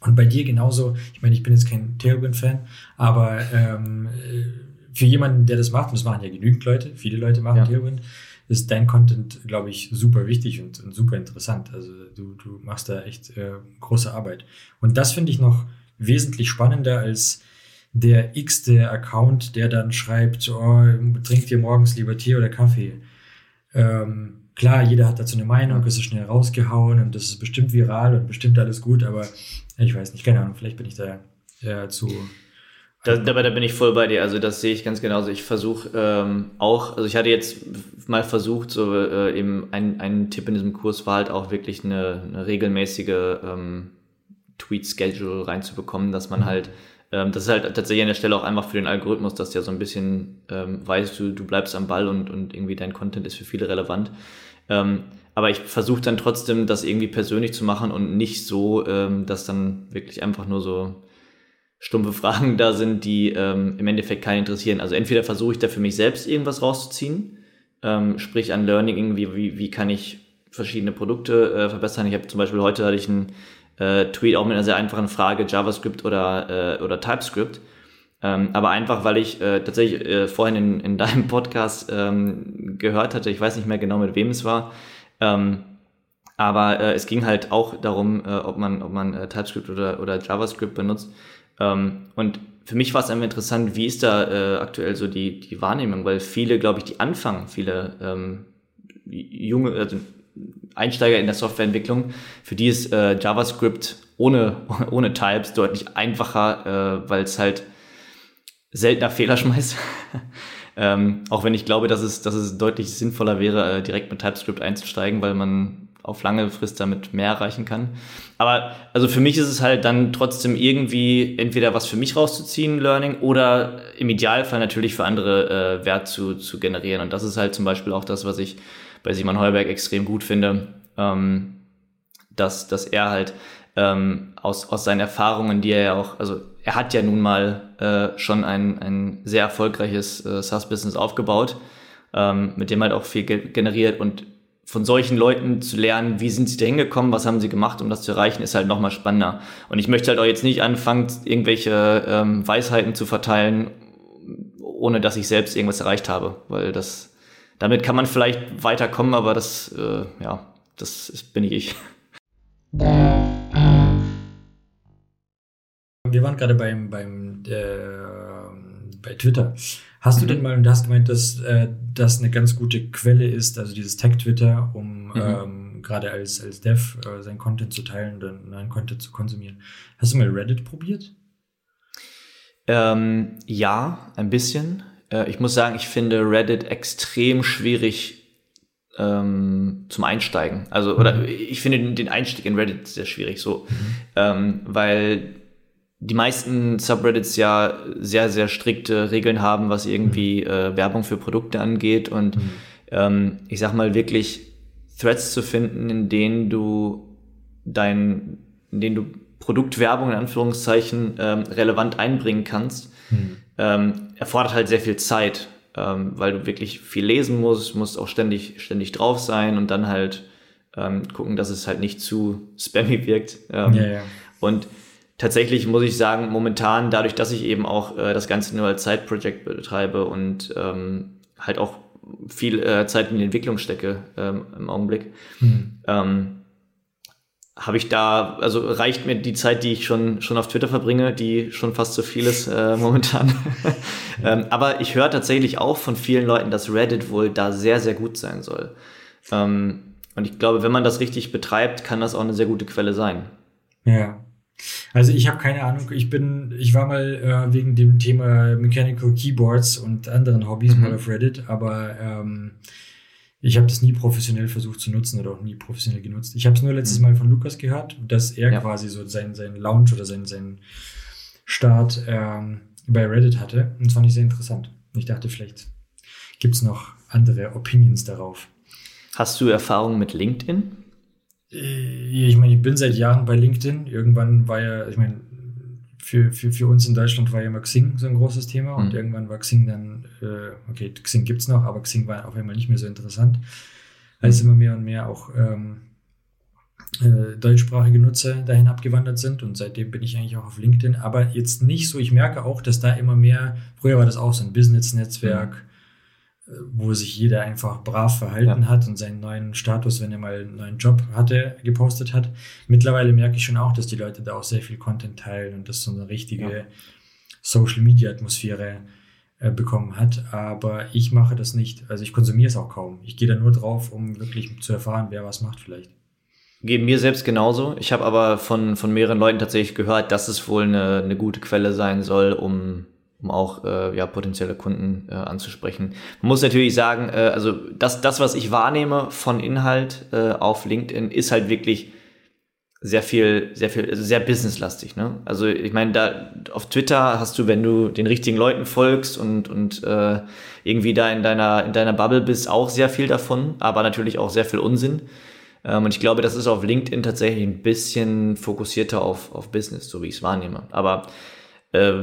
[SPEAKER 2] und bei dir genauso, ich meine, ich bin jetzt kein Tailwind-Fan, aber ähm, für jemanden, der das macht, und das machen ja genügend Leute, viele Leute machen ja. Tailwind, ist dein Content, glaube ich, super wichtig und, und, super interessant. Also du, du machst da echt äh, große Arbeit. Und das finde ich noch wesentlich spannender als der x-te Account, der dann schreibt, oh, trinkt ihr morgens lieber Tee oder Kaffee. Ähm, klar, jeder hat dazu eine Meinung, es ist schnell rausgehauen und das ist bestimmt viral und bestimmt alles gut, aber ich weiß nicht, keine Ahnung, vielleicht bin ich da ja, zu.
[SPEAKER 3] Da, dabei da bin ich voll bei dir. Also das sehe ich ganz genauso. Ich versuche ähm, auch, also ich hatte jetzt mal versucht, so äh, eben ein, ein Tipp in diesem Kurs war halt auch wirklich eine, eine regelmäßige ähm, Tweet-Schedule reinzubekommen, dass man mhm. halt, ähm, das ist halt tatsächlich an der Stelle auch einfach für den Algorithmus, dass der so ein bisschen ähm, weiß, du, du bleibst am Ball und, und irgendwie dein Content ist für viele relevant. Ähm, aber ich versuche dann trotzdem, das irgendwie persönlich zu machen und nicht so, ähm, dass dann wirklich einfach nur so stumpfe Fragen da sind, die ähm, im Endeffekt keinen interessieren. Also entweder versuche ich da für mich selbst irgendwas rauszuziehen, ähm, sprich an Learning irgendwie, wie, wie kann ich verschiedene Produkte äh, verbessern. Ich habe zum Beispiel heute hatte ich einen äh, Tweet auch mit einer sehr einfachen Frage, JavaScript oder, äh, oder TypeScript. Ähm, aber einfach, weil ich äh, tatsächlich äh, vorhin in, in deinem Podcast ähm, gehört hatte, ich weiß nicht mehr genau, mit wem es war, ähm, aber äh, es ging halt auch darum, äh, ob man, ob man äh, TypeScript oder, oder JavaScript benutzt. Ähm, und für mich war es einfach interessant, wie ist da äh, aktuell so die, die Wahrnehmung, weil viele, glaube ich, die anfangen, viele ähm, junge, also Einsteiger in der Softwareentwicklung, für die ist äh, JavaScript ohne, ohne Types deutlich einfacher, äh, weil es halt seltener Fehler schmeißt. ähm, auch wenn ich glaube, dass es, dass es deutlich sinnvoller wäre, äh, direkt mit TypeScript einzusteigen, weil man auf lange Frist damit mehr erreichen kann. Aber also für mich ist es halt dann trotzdem irgendwie entweder was für mich rauszuziehen, Learning, oder im Idealfall natürlich für andere äh, Wert zu, zu generieren. Und das ist halt zum Beispiel auch das, was ich bei Simon Heuberg extrem gut finde, ähm, dass, dass er halt ähm, aus, aus seinen Erfahrungen, die er ja auch, also er hat ja nun mal äh, schon ein, ein sehr erfolgreiches äh, SaaS-Business aufgebaut, ähm, mit dem halt auch viel ge generiert und von solchen Leuten zu lernen, wie sind sie da hingekommen, was haben sie gemacht, um das zu erreichen, ist halt nochmal spannender. Und ich möchte halt auch jetzt nicht anfangen, irgendwelche ähm, Weisheiten zu verteilen, ohne dass ich selbst irgendwas erreicht habe, weil das, damit kann man vielleicht weiterkommen, aber das, äh, ja, das ist, bin ich.
[SPEAKER 2] Wir waren gerade beim, beim äh, bei Twitter. Hast du mhm. denn mal, du hast gemeint, dass äh, das eine ganz gute Quelle ist, also dieses Tag-Twitter, um mhm. ähm, gerade als, als Dev äh, sein Content zu teilen oder neuen Content zu konsumieren. Hast du mal Reddit probiert?
[SPEAKER 3] Ähm, ja, ein bisschen. Äh, ich muss sagen, ich finde Reddit extrem schwierig ähm, zum Einsteigen. Also, oder mhm. ich finde den Einstieg in Reddit sehr schwierig, so, mhm. ähm, weil die meisten Subreddits ja sehr, sehr strikte Regeln haben, was irgendwie mhm. äh, Werbung für Produkte angeht. Und mhm. ähm, ich sag mal, wirklich Threads zu finden, in denen du dein, in denen du Produktwerbung in Anführungszeichen ähm, relevant einbringen kannst, mhm. ähm, erfordert halt sehr viel Zeit, ähm, weil du wirklich viel lesen musst, musst auch ständig, ständig drauf sein und dann halt ähm, gucken, dass es halt nicht zu spammy wirkt. Ähm, ja, ja. Und tatsächlich muss ich sagen, momentan, dadurch, dass ich eben auch äh, das Ganze nur als Side-Project betreibe und ähm, halt auch viel äh, Zeit in die Entwicklung stecke ähm, im Augenblick, mhm. ähm, habe ich da, also reicht mir die Zeit, die ich schon, schon auf Twitter verbringe, die schon fast zu viel ist äh, momentan. ähm, aber ich höre tatsächlich auch von vielen Leuten, dass Reddit wohl da sehr, sehr gut sein soll. Ähm, und ich glaube, wenn man das richtig betreibt, kann das auch eine sehr gute Quelle sein.
[SPEAKER 2] Ja. Also ich habe keine Ahnung. Ich bin, ich war mal äh, wegen dem Thema Mechanical Keyboards und anderen Hobbys mhm. mal auf Reddit, aber ähm, ich habe das nie professionell versucht zu nutzen oder auch nie professionell genutzt. Ich habe es nur letztes mhm. Mal von Lukas gehört, dass er ja. quasi so sein, sein Launch oder sein, sein Start ähm, bei Reddit hatte. Und das fand ich sehr interessant. Und ich dachte, vielleicht gibt es noch andere Opinions darauf.
[SPEAKER 3] Hast du Erfahrung mit LinkedIn?
[SPEAKER 2] Äh, ich meine, ich bin seit Jahren bei LinkedIn. Irgendwann war ja, ich meine, für, für, für uns in Deutschland war ja immer Xing so ein großes Thema und mhm. irgendwann war Xing dann, äh, okay, Xing gibt es noch, aber Xing war auf einmal nicht mehr so interessant, als mhm. immer mehr und mehr auch ähm, äh, deutschsprachige Nutzer dahin abgewandert sind und seitdem bin ich eigentlich auch auf LinkedIn, aber jetzt nicht so, ich merke auch, dass da immer mehr, früher war das auch so ein Business-Netzwerk, mhm wo sich jeder einfach brav verhalten ja. hat und seinen neuen Status, wenn er mal einen neuen Job hatte, gepostet hat. Mittlerweile merke ich schon auch, dass die Leute da auch sehr viel Content teilen und das so eine richtige ja. Social Media Atmosphäre äh, bekommen hat. Aber ich mache das nicht. Also ich konsumiere es auch kaum. Ich gehe da nur drauf, um wirklich zu erfahren, wer was macht vielleicht.
[SPEAKER 3] Geht mir selbst genauso. Ich habe aber von, von mehreren Leuten tatsächlich gehört, dass es wohl eine, eine gute Quelle sein soll, um um auch äh, ja, potenzielle Kunden äh, anzusprechen. Man muss natürlich sagen, äh, also das, das, was ich wahrnehme von Inhalt äh, auf LinkedIn, ist halt wirklich sehr viel, sehr viel, also sehr businesslastig. Ne? Also ich meine, da auf Twitter hast du, wenn du den richtigen Leuten folgst und, und äh, irgendwie da in deiner, in deiner Bubble bist, auch sehr viel davon, aber natürlich auch sehr viel Unsinn. Ähm, und ich glaube, das ist auf LinkedIn tatsächlich ein bisschen fokussierter auf, auf Business, so wie ich es wahrnehme. Aber äh,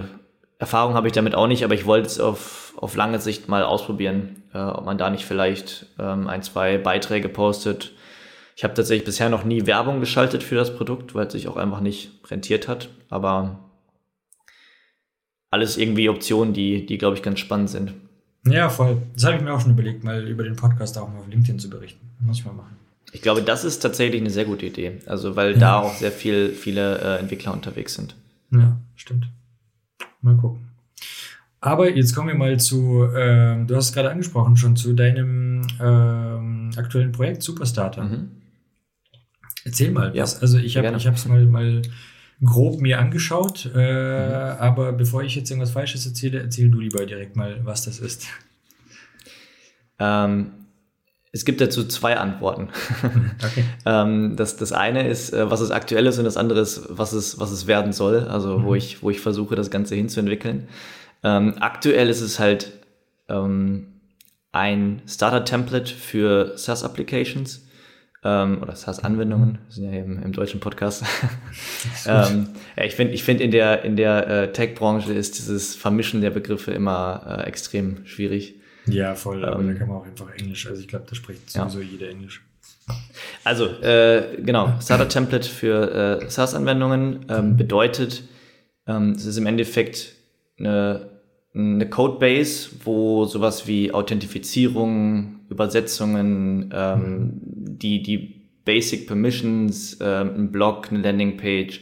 [SPEAKER 3] Erfahrung habe ich damit auch nicht, aber ich wollte es auf, auf lange Sicht mal ausprobieren, äh, ob man da nicht vielleicht ähm, ein, zwei Beiträge postet. Ich habe tatsächlich bisher noch nie Werbung geschaltet für das Produkt, weil es sich auch einfach nicht rentiert hat. Aber alles irgendwie Optionen, die, die glaube ich, ganz spannend sind.
[SPEAKER 2] Ja, voll. Das habe ich mir auch schon überlegt, mal über den Podcast auch mal auf LinkedIn zu berichten. Muss ich mal machen.
[SPEAKER 3] Ich glaube, das ist tatsächlich eine sehr gute Idee. Also, weil ja. da auch sehr viel, viele äh, Entwickler unterwegs sind.
[SPEAKER 2] Ja, stimmt. Mal gucken. Aber jetzt kommen wir mal zu, ähm, du hast es gerade angesprochen schon, zu deinem ähm, aktuellen Projekt Superstarter. Mhm. Erzähl mal. Ja, was, also ich habe ich es mal, mal grob mir angeschaut, äh, mhm. aber bevor ich jetzt irgendwas Falsches erzähle, erzähl du lieber direkt mal, was das ist.
[SPEAKER 3] Ähm, es gibt dazu zwei Antworten. Okay. ähm, das, das eine ist, äh, was es aktuell ist und das andere ist, was es, was es werden soll, also mhm. wo, ich, wo ich versuche, das Ganze hinzuentwickeln. Ähm, aktuell ist es halt ähm, ein Starter-Template für SaaS-Applications ähm, oder SaaS-Anwendungen, wir sind ja eben im deutschen Podcast. ähm, ja, ich finde, ich finde in der, in der äh, Tech-Branche ist dieses Vermischen der Begriffe immer äh, extrem schwierig.
[SPEAKER 2] Ja, voll, aber ähm, da kann man auch einfach Englisch. Also ich glaube, da spricht sowieso ja. jeder Englisch.
[SPEAKER 3] Also, äh, genau, Starter-Template für äh, SaaS-Anwendungen ähm, bedeutet, ähm, es ist im Endeffekt eine, eine Codebase, wo sowas wie Authentifizierung, Übersetzungen, ähm, mhm. die, die Basic Permissions, ähm, ein Blog, eine Landingpage,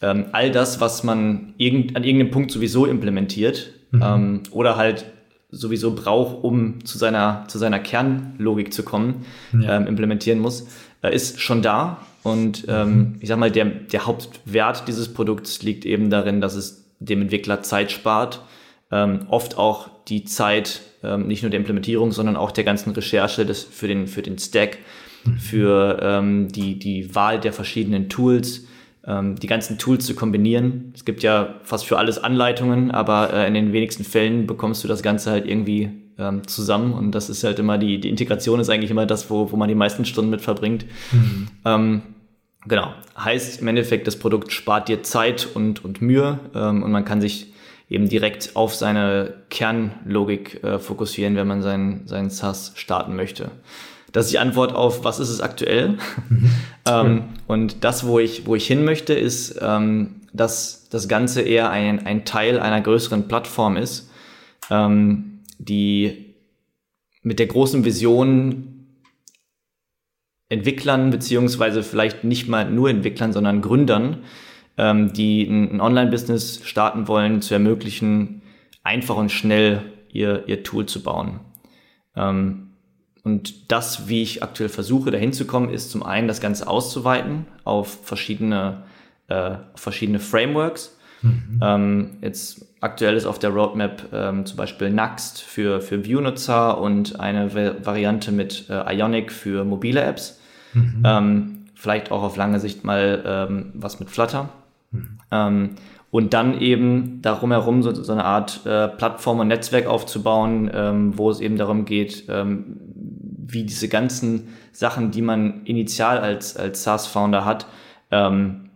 [SPEAKER 3] ähm, all das, was man irgend, an irgendeinem Punkt sowieso implementiert mhm. ähm, oder halt sowieso braucht, um zu seiner, zu seiner Kernlogik zu kommen, ja. ähm, implementieren muss, äh, ist schon da. Und ähm, mhm. ich sag mal, der, der Hauptwert dieses Produkts liegt eben darin, dass es dem Entwickler Zeit spart, ähm, oft auch die Zeit ähm, nicht nur der Implementierung, sondern auch der ganzen Recherche des, für, den, für den Stack, mhm. für ähm, die, die Wahl der verschiedenen Tools, die ganzen Tools zu kombinieren. Es gibt ja fast für alles Anleitungen, aber äh, in den wenigsten Fällen bekommst du das Ganze halt irgendwie ähm, zusammen und das ist halt immer die, die Integration ist eigentlich immer das, wo, wo man die meisten Stunden mit verbringt. Mhm. Ähm, genau. Heißt im Endeffekt, das Produkt spart dir Zeit und, und Mühe ähm, und man kann sich eben direkt auf seine Kernlogik äh, fokussieren, wenn man sein, sein SaaS starten möchte. Das ist die Antwort auf, was ist es aktuell? Mhm. ähm, und das, wo ich, wo ich hin möchte, ist, ähm, dass das Ganze eher ein, ein Teil einer größeren Plattform ist, ähm, die mit der großen Vision Entwicklern, beziehungsweise vielleicht nicht mal nur Entwicklern, sondern Gründern, ähm, die ein, ein Online-Business starten wollen, zu ermöglichen, einfach und schnell ihr, ihr Tool zu bauen. Ähm, und das, wie ich aktuell versuche, dahin zu kommen, ist zum einen das Ganze auszuweiten auf verschiedene, äh, verschiedene Frameworks. Mhm. Ähm, jetzt aktuell ist auf der Roadmap ähm, zum Beispiel Next für, für View-Nutzer und eine Variante mit äh, Ionic für mobile Apps. Mhm. Ähm, vielleicht auch auf lange Sicht mal ähm, was mit Flutter. Mhm. Ähm, und dann eben darum herum so, so eine Art äh, Plattform und Netzwerk aufzubauen, ähm, wo es eben darum geht, ähm, wie diese ganzen Sachen, die man initial als, als SaaS-Founder hat, ähm,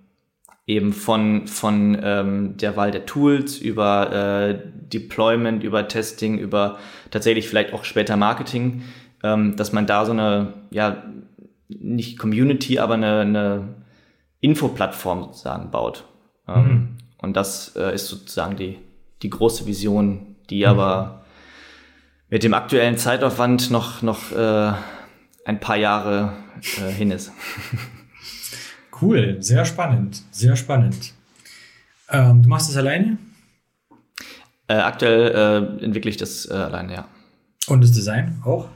[SPEAKER 3] eben von, von ähm, der Wahl der Tools über äh, Deployment, über Testing, über tatsächlich vielleicht auch später Marketing, ähm, dass man da so eine, ja, nicht Community, aber eine, eine Infoplattform sozusagen baut. Ähm, mhm. Und das äh, ist sozusagen die, die große Vision, die mhm. aber mit dem aktuellen Zeitaufwand noch, noch äh, ein paar Jahre äh, hin ist.
[SPEAKER 2] Cool, sehr spannend, sehr spannend. Ähm, du machst das alleine?
[SPEAKER 3] Äh, aktuell äh, entwickle ich das äh, alleine, ja.
[SPEAKER 2] Und das Design auch?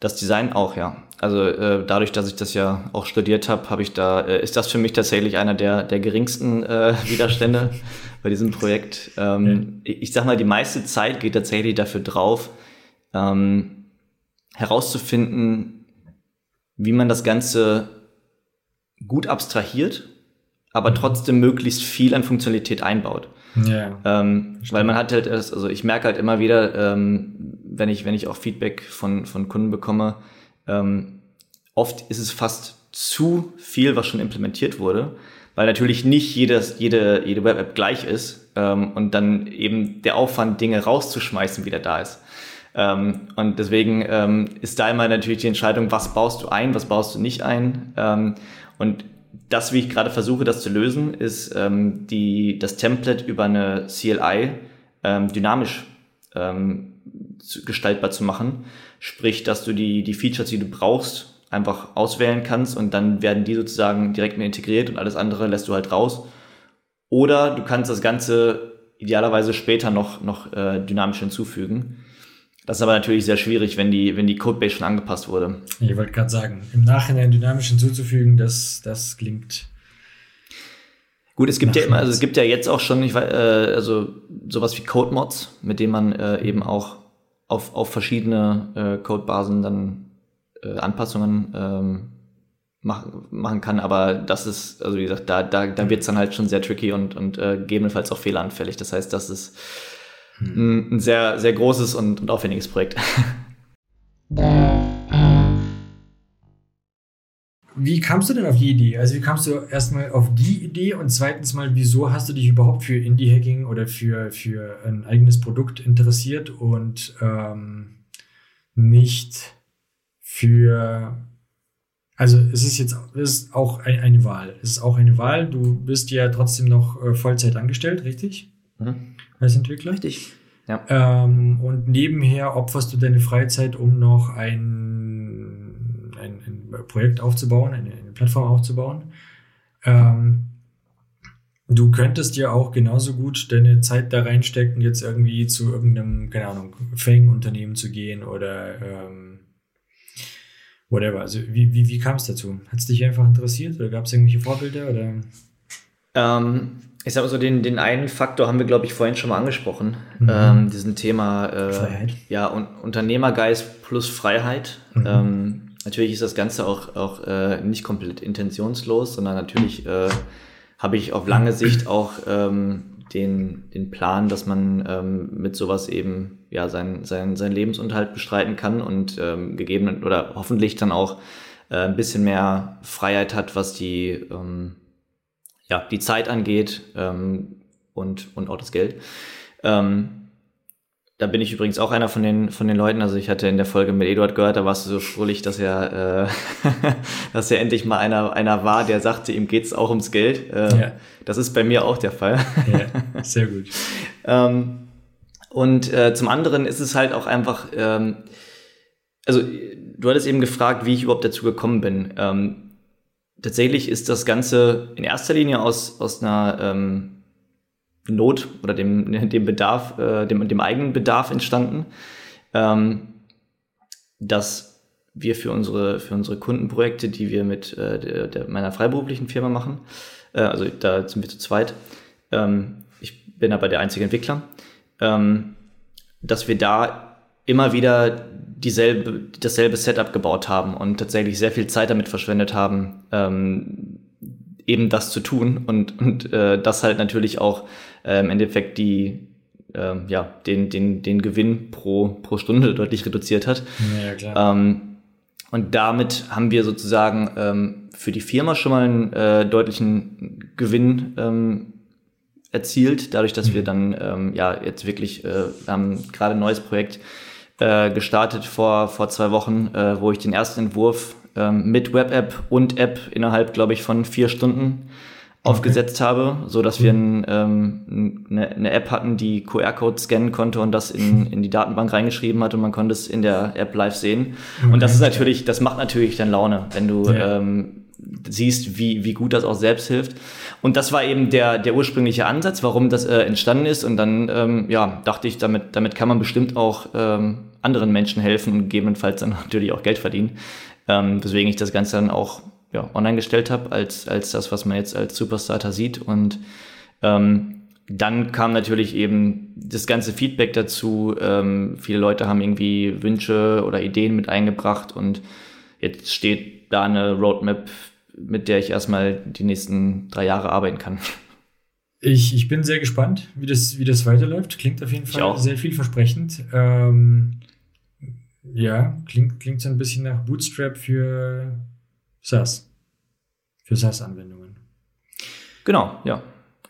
[SPEAKER 3] Das Design auch, ja. Also äh, dadurch, dass ich das ja auch studiert habe, habe ich da äh, ist das für mich tatsächlich einer der der geringsten äh, Widerstände bei diesem Projekt. Ähm, ja. Ich sag mal, die meiste Zeit geht tatsächlich dafür drauf, ähm, herauszufinden, wie man das Ganze gut abstrahiert, aber mhm. trotzdem möglichst viel an Funktionalität einbaut. Ja. Ähm, weil man hat halt, also ich merke halt immer wieder, ähm, wenn ich, wenn ich auch Feedback von, von Kunden bekomme, ähm, oft ist es fast zu viel, was schon implementiert wurde, weil natürlich nicht jedes, jede, jede Web-App gleich ist. ähm, und dann eben der Aufwand, Dinge rauszuschmeißen, wieder da ist. Ähm, und deswegen ähm, ist da immer natürlich die Entscheidung, was baust du ein, was baust du nicht ein. Ähm, und das, wie ich gerade versuche, das zu lösen, ist ähm, die, das Template über eine CLI ähm, dynamisch ähm, zu, gestaltbar zu machen. Sprich, dass du die, die Features, die du brauchst, einfach auswählen kannst und dann werden die sozusagen direkt mit integriert und alles andere lässt du halt raus. Oder du kannst das Ganze idealerweise später noch, noch äh, dynamisch hinzufügen. Das ist aber natürlich sehr schwierig, wenn die, wenn die Codebase schon angepasst wurde.
[SPEAKER 2] Ich wollte gerade sagen, im Nachhinein dynamisch hinzuzufügen, das, das klingt.
[SPEAKER 3] Gut, es gibt ja immer, also es gibt ja jetzt auch schon, ich weiß, äh, also sowas wie Code-Mods, mit denen man äh, eben auch auf, auf verschiedene äh, Codebasen dann äh, Anpassungen ähm, mach, machen kann, aber das ist, also wie gesagt, da, da, da wird es dann halt schon sehr tricky und, und äh, gegebenenfalls auch fehleranfällig. Das heißt, das ist. Ein, ein sehr, sehr großes und, und aufwendiges Projekt.
[SPEAKER 2] Wie kamst du denn auf die Idee? Also wie kamst du erstmal auf die Idee und zweitens mal, wieso hast du dich überhaupt für Indie-Hacking oder für, für ein eigenes Produkt interessiert und ähm, nicht für also es ist jetzt es ist auch eine Wahl. Es ist auch eine Wahl. Du bist ja trotzdem noch äh, Vollzeit angestellt, richtig? Mhm. Als Entwickler.
[SPEAKER 3] Richtig.
[SPEAKER 2] Ja. Ähm, und nebenher opferst du deine Freizeit, um noch ein, ein, ein Projekt aufzubauen, eine, eine Plattform aufzubauen. Ähm, du könntest ja auch genauso gut deine Zeit da reinstecken, jetzt irgendwie zu irgendeinem, keine Ahnung, Fang-Unternehmen zu gehen oder ähm, whatever. Also wie, wie, wie kam es dazu? Hat es dich einfach interessiert oder gab es irgendwelche Vorbilder? Oder?
[SPEAKER 3] Ähm, ich sag mal so, den, den einen Faktor haben wir, glaube ich, vorhin schon mal angesprochen. Mhm. Ähm, diesen Thema äh, Freiheit. Ja, un Unternehmergeist plus Freiheit. Mhm. Ähm, natürlich ist das Ganze auch, auch äh, nicht komplett intentionslos, sondern natürlich äh, habe ich auf lange Sicht auch ähm, den, den Plan, dass man ähm, mit sowas eben ja sein, sein, sein Lebensunterhalt bestreiten kann und ähm, gegeben oder hoffentlich dann auch äh, ein bisschen mehr Freiheit hat, was die ähm, ja die Zeit angeht ähm, und und auch das Geld. Ähm, da bin ich übrigens auch einer von den, von den Leuten. Also ich hatte in der Folge mit Eduard gehört, da warst du so fröhlich, dass er, äh, dass er endlich mal einer, einer war, der sagte, ihm geht's auch ums Geld. Äh, ja. Das ist bei mir auch der Fall.
[SPEAKER 2] Ja, sehr gut.
[SPEAKER 3] ähm, und äh, zum anderen ist es halt auch einfach, ähm, also du hattest eben gefragt, wie ich überhaupt dazu gekommen bin. Ähm, tatsächlich ist das Ganze in erster Linie aus, aus einer ähm, Not oder dem, dem Bedarf, äh, dem, dem eigenen Bedarf entstanden, ähm, dass wir für unsere, für unsere Kundenprojekte, die wir mit äh, der, der, meiner freiberuflichen Firma machen, äh, also da sind wir zu zweit, ähm, ich bin aber der einzige Entwickler, ähm, dass wir da immer wieder dieselbe, dasselbe Setup gebaut haben und tatsächlich sehr viel Zeit damit verschwendet haben, ähm, eben das zu tun und, und äh, das halt natürlich auch äh, im Endeffekt die ähm, ja, den, den, den Gewinn pro, pro Stunde deutlich reduziert hat.
[SPEAKER 2] Ja. Ähm,
[SPEAKER 3] und damit haben wir sozusagen ähm, für die Firma schon mal einen äh, deutlichen Gewinn ähm, erzielt, dadurch, dass mhm. wir dann ähm, ja jetzt wirklich äh, haben gerade ein neues Projekt äh, gestartet vor, vor zwei Wochen, äh, wo ich den ersten Entwurf ähm, mit Web-App und App innerhalb, glaube ich, von vier Stunden aufgesetzt habe, so dass wir ein, ähm, eine, eine App hatten, die QR-Code scannen konnte und das in, in die Datenbank reingeschrieben hat und man konnte es in der App live sehen. Okay. Und das ist natürlich, das macht natürlich dann Laune, wenn du ja. ähm, siehst, wie, wie gut das auch selbst hilft. Und das war eben der, der ursprüngliche Ansatz, warum das äh, entstanden ist. Und dann ähm, ja, dachte ich, damit, damit kann man bestimmt auch ähm, anderen Menschen helfen und gegebenenfalls dann natürlich auch Geld verdienen. Ähm, weswegen ich das Ganze dann auch ja, online gestellt habe, als, als das, was man jetzt als Superstarter sieht. Und ähm, dann kam natürlich eben das ganze Feedback dazu. Ähm, viele Leute haben irgendwie Wünsche oder Ideen mit eingebracht und jetzt steht da eine Roadmap, mit der ich erstmal die nächsten drei Jahre arbeiten kann.
[SPEAKER 2] Ich, ich bin sehr gespannt, wie das, wie das weiterläuft. Klingt auf jeden Fall sehr vielversprechend. Ähm, ja, klingt, klingt so ein bisschen nach Bootstrap für SaaS. Für SaaS-Anwendungen.
[SPEAKER 3] Genau, ja.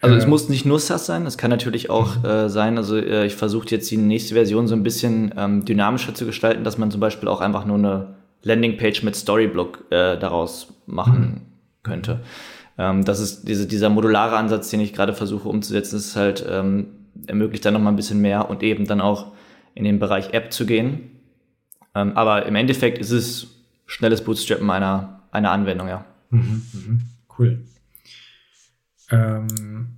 [SPEAKER 3] Also es muss nicht nur SaaS sein, es kann natürlich auch äh, sein, also äh, ich versuche jetzt die nächste Version so ein bisschen ähm, dynamischer zu gestalten, dass man zum Beispiel auch einfach nur eine Landingpage mit Storyblock äh, daraus machen mhm. könnte. Ähm, das ist diese, dieser modulare Ansatz, den ich gerade versuche umzusetzen, ist halt ähm, ermöglicht dann noch mal ein bisschen mehr und eben dann auch in den Bereich App zu gehen. Ähm, aber im Endeffekt ist es schnelles Bootstrappen einer, einer Anwendung, ja.
[SPEAKER 2] Mhm, mhm. Cool. Ähm,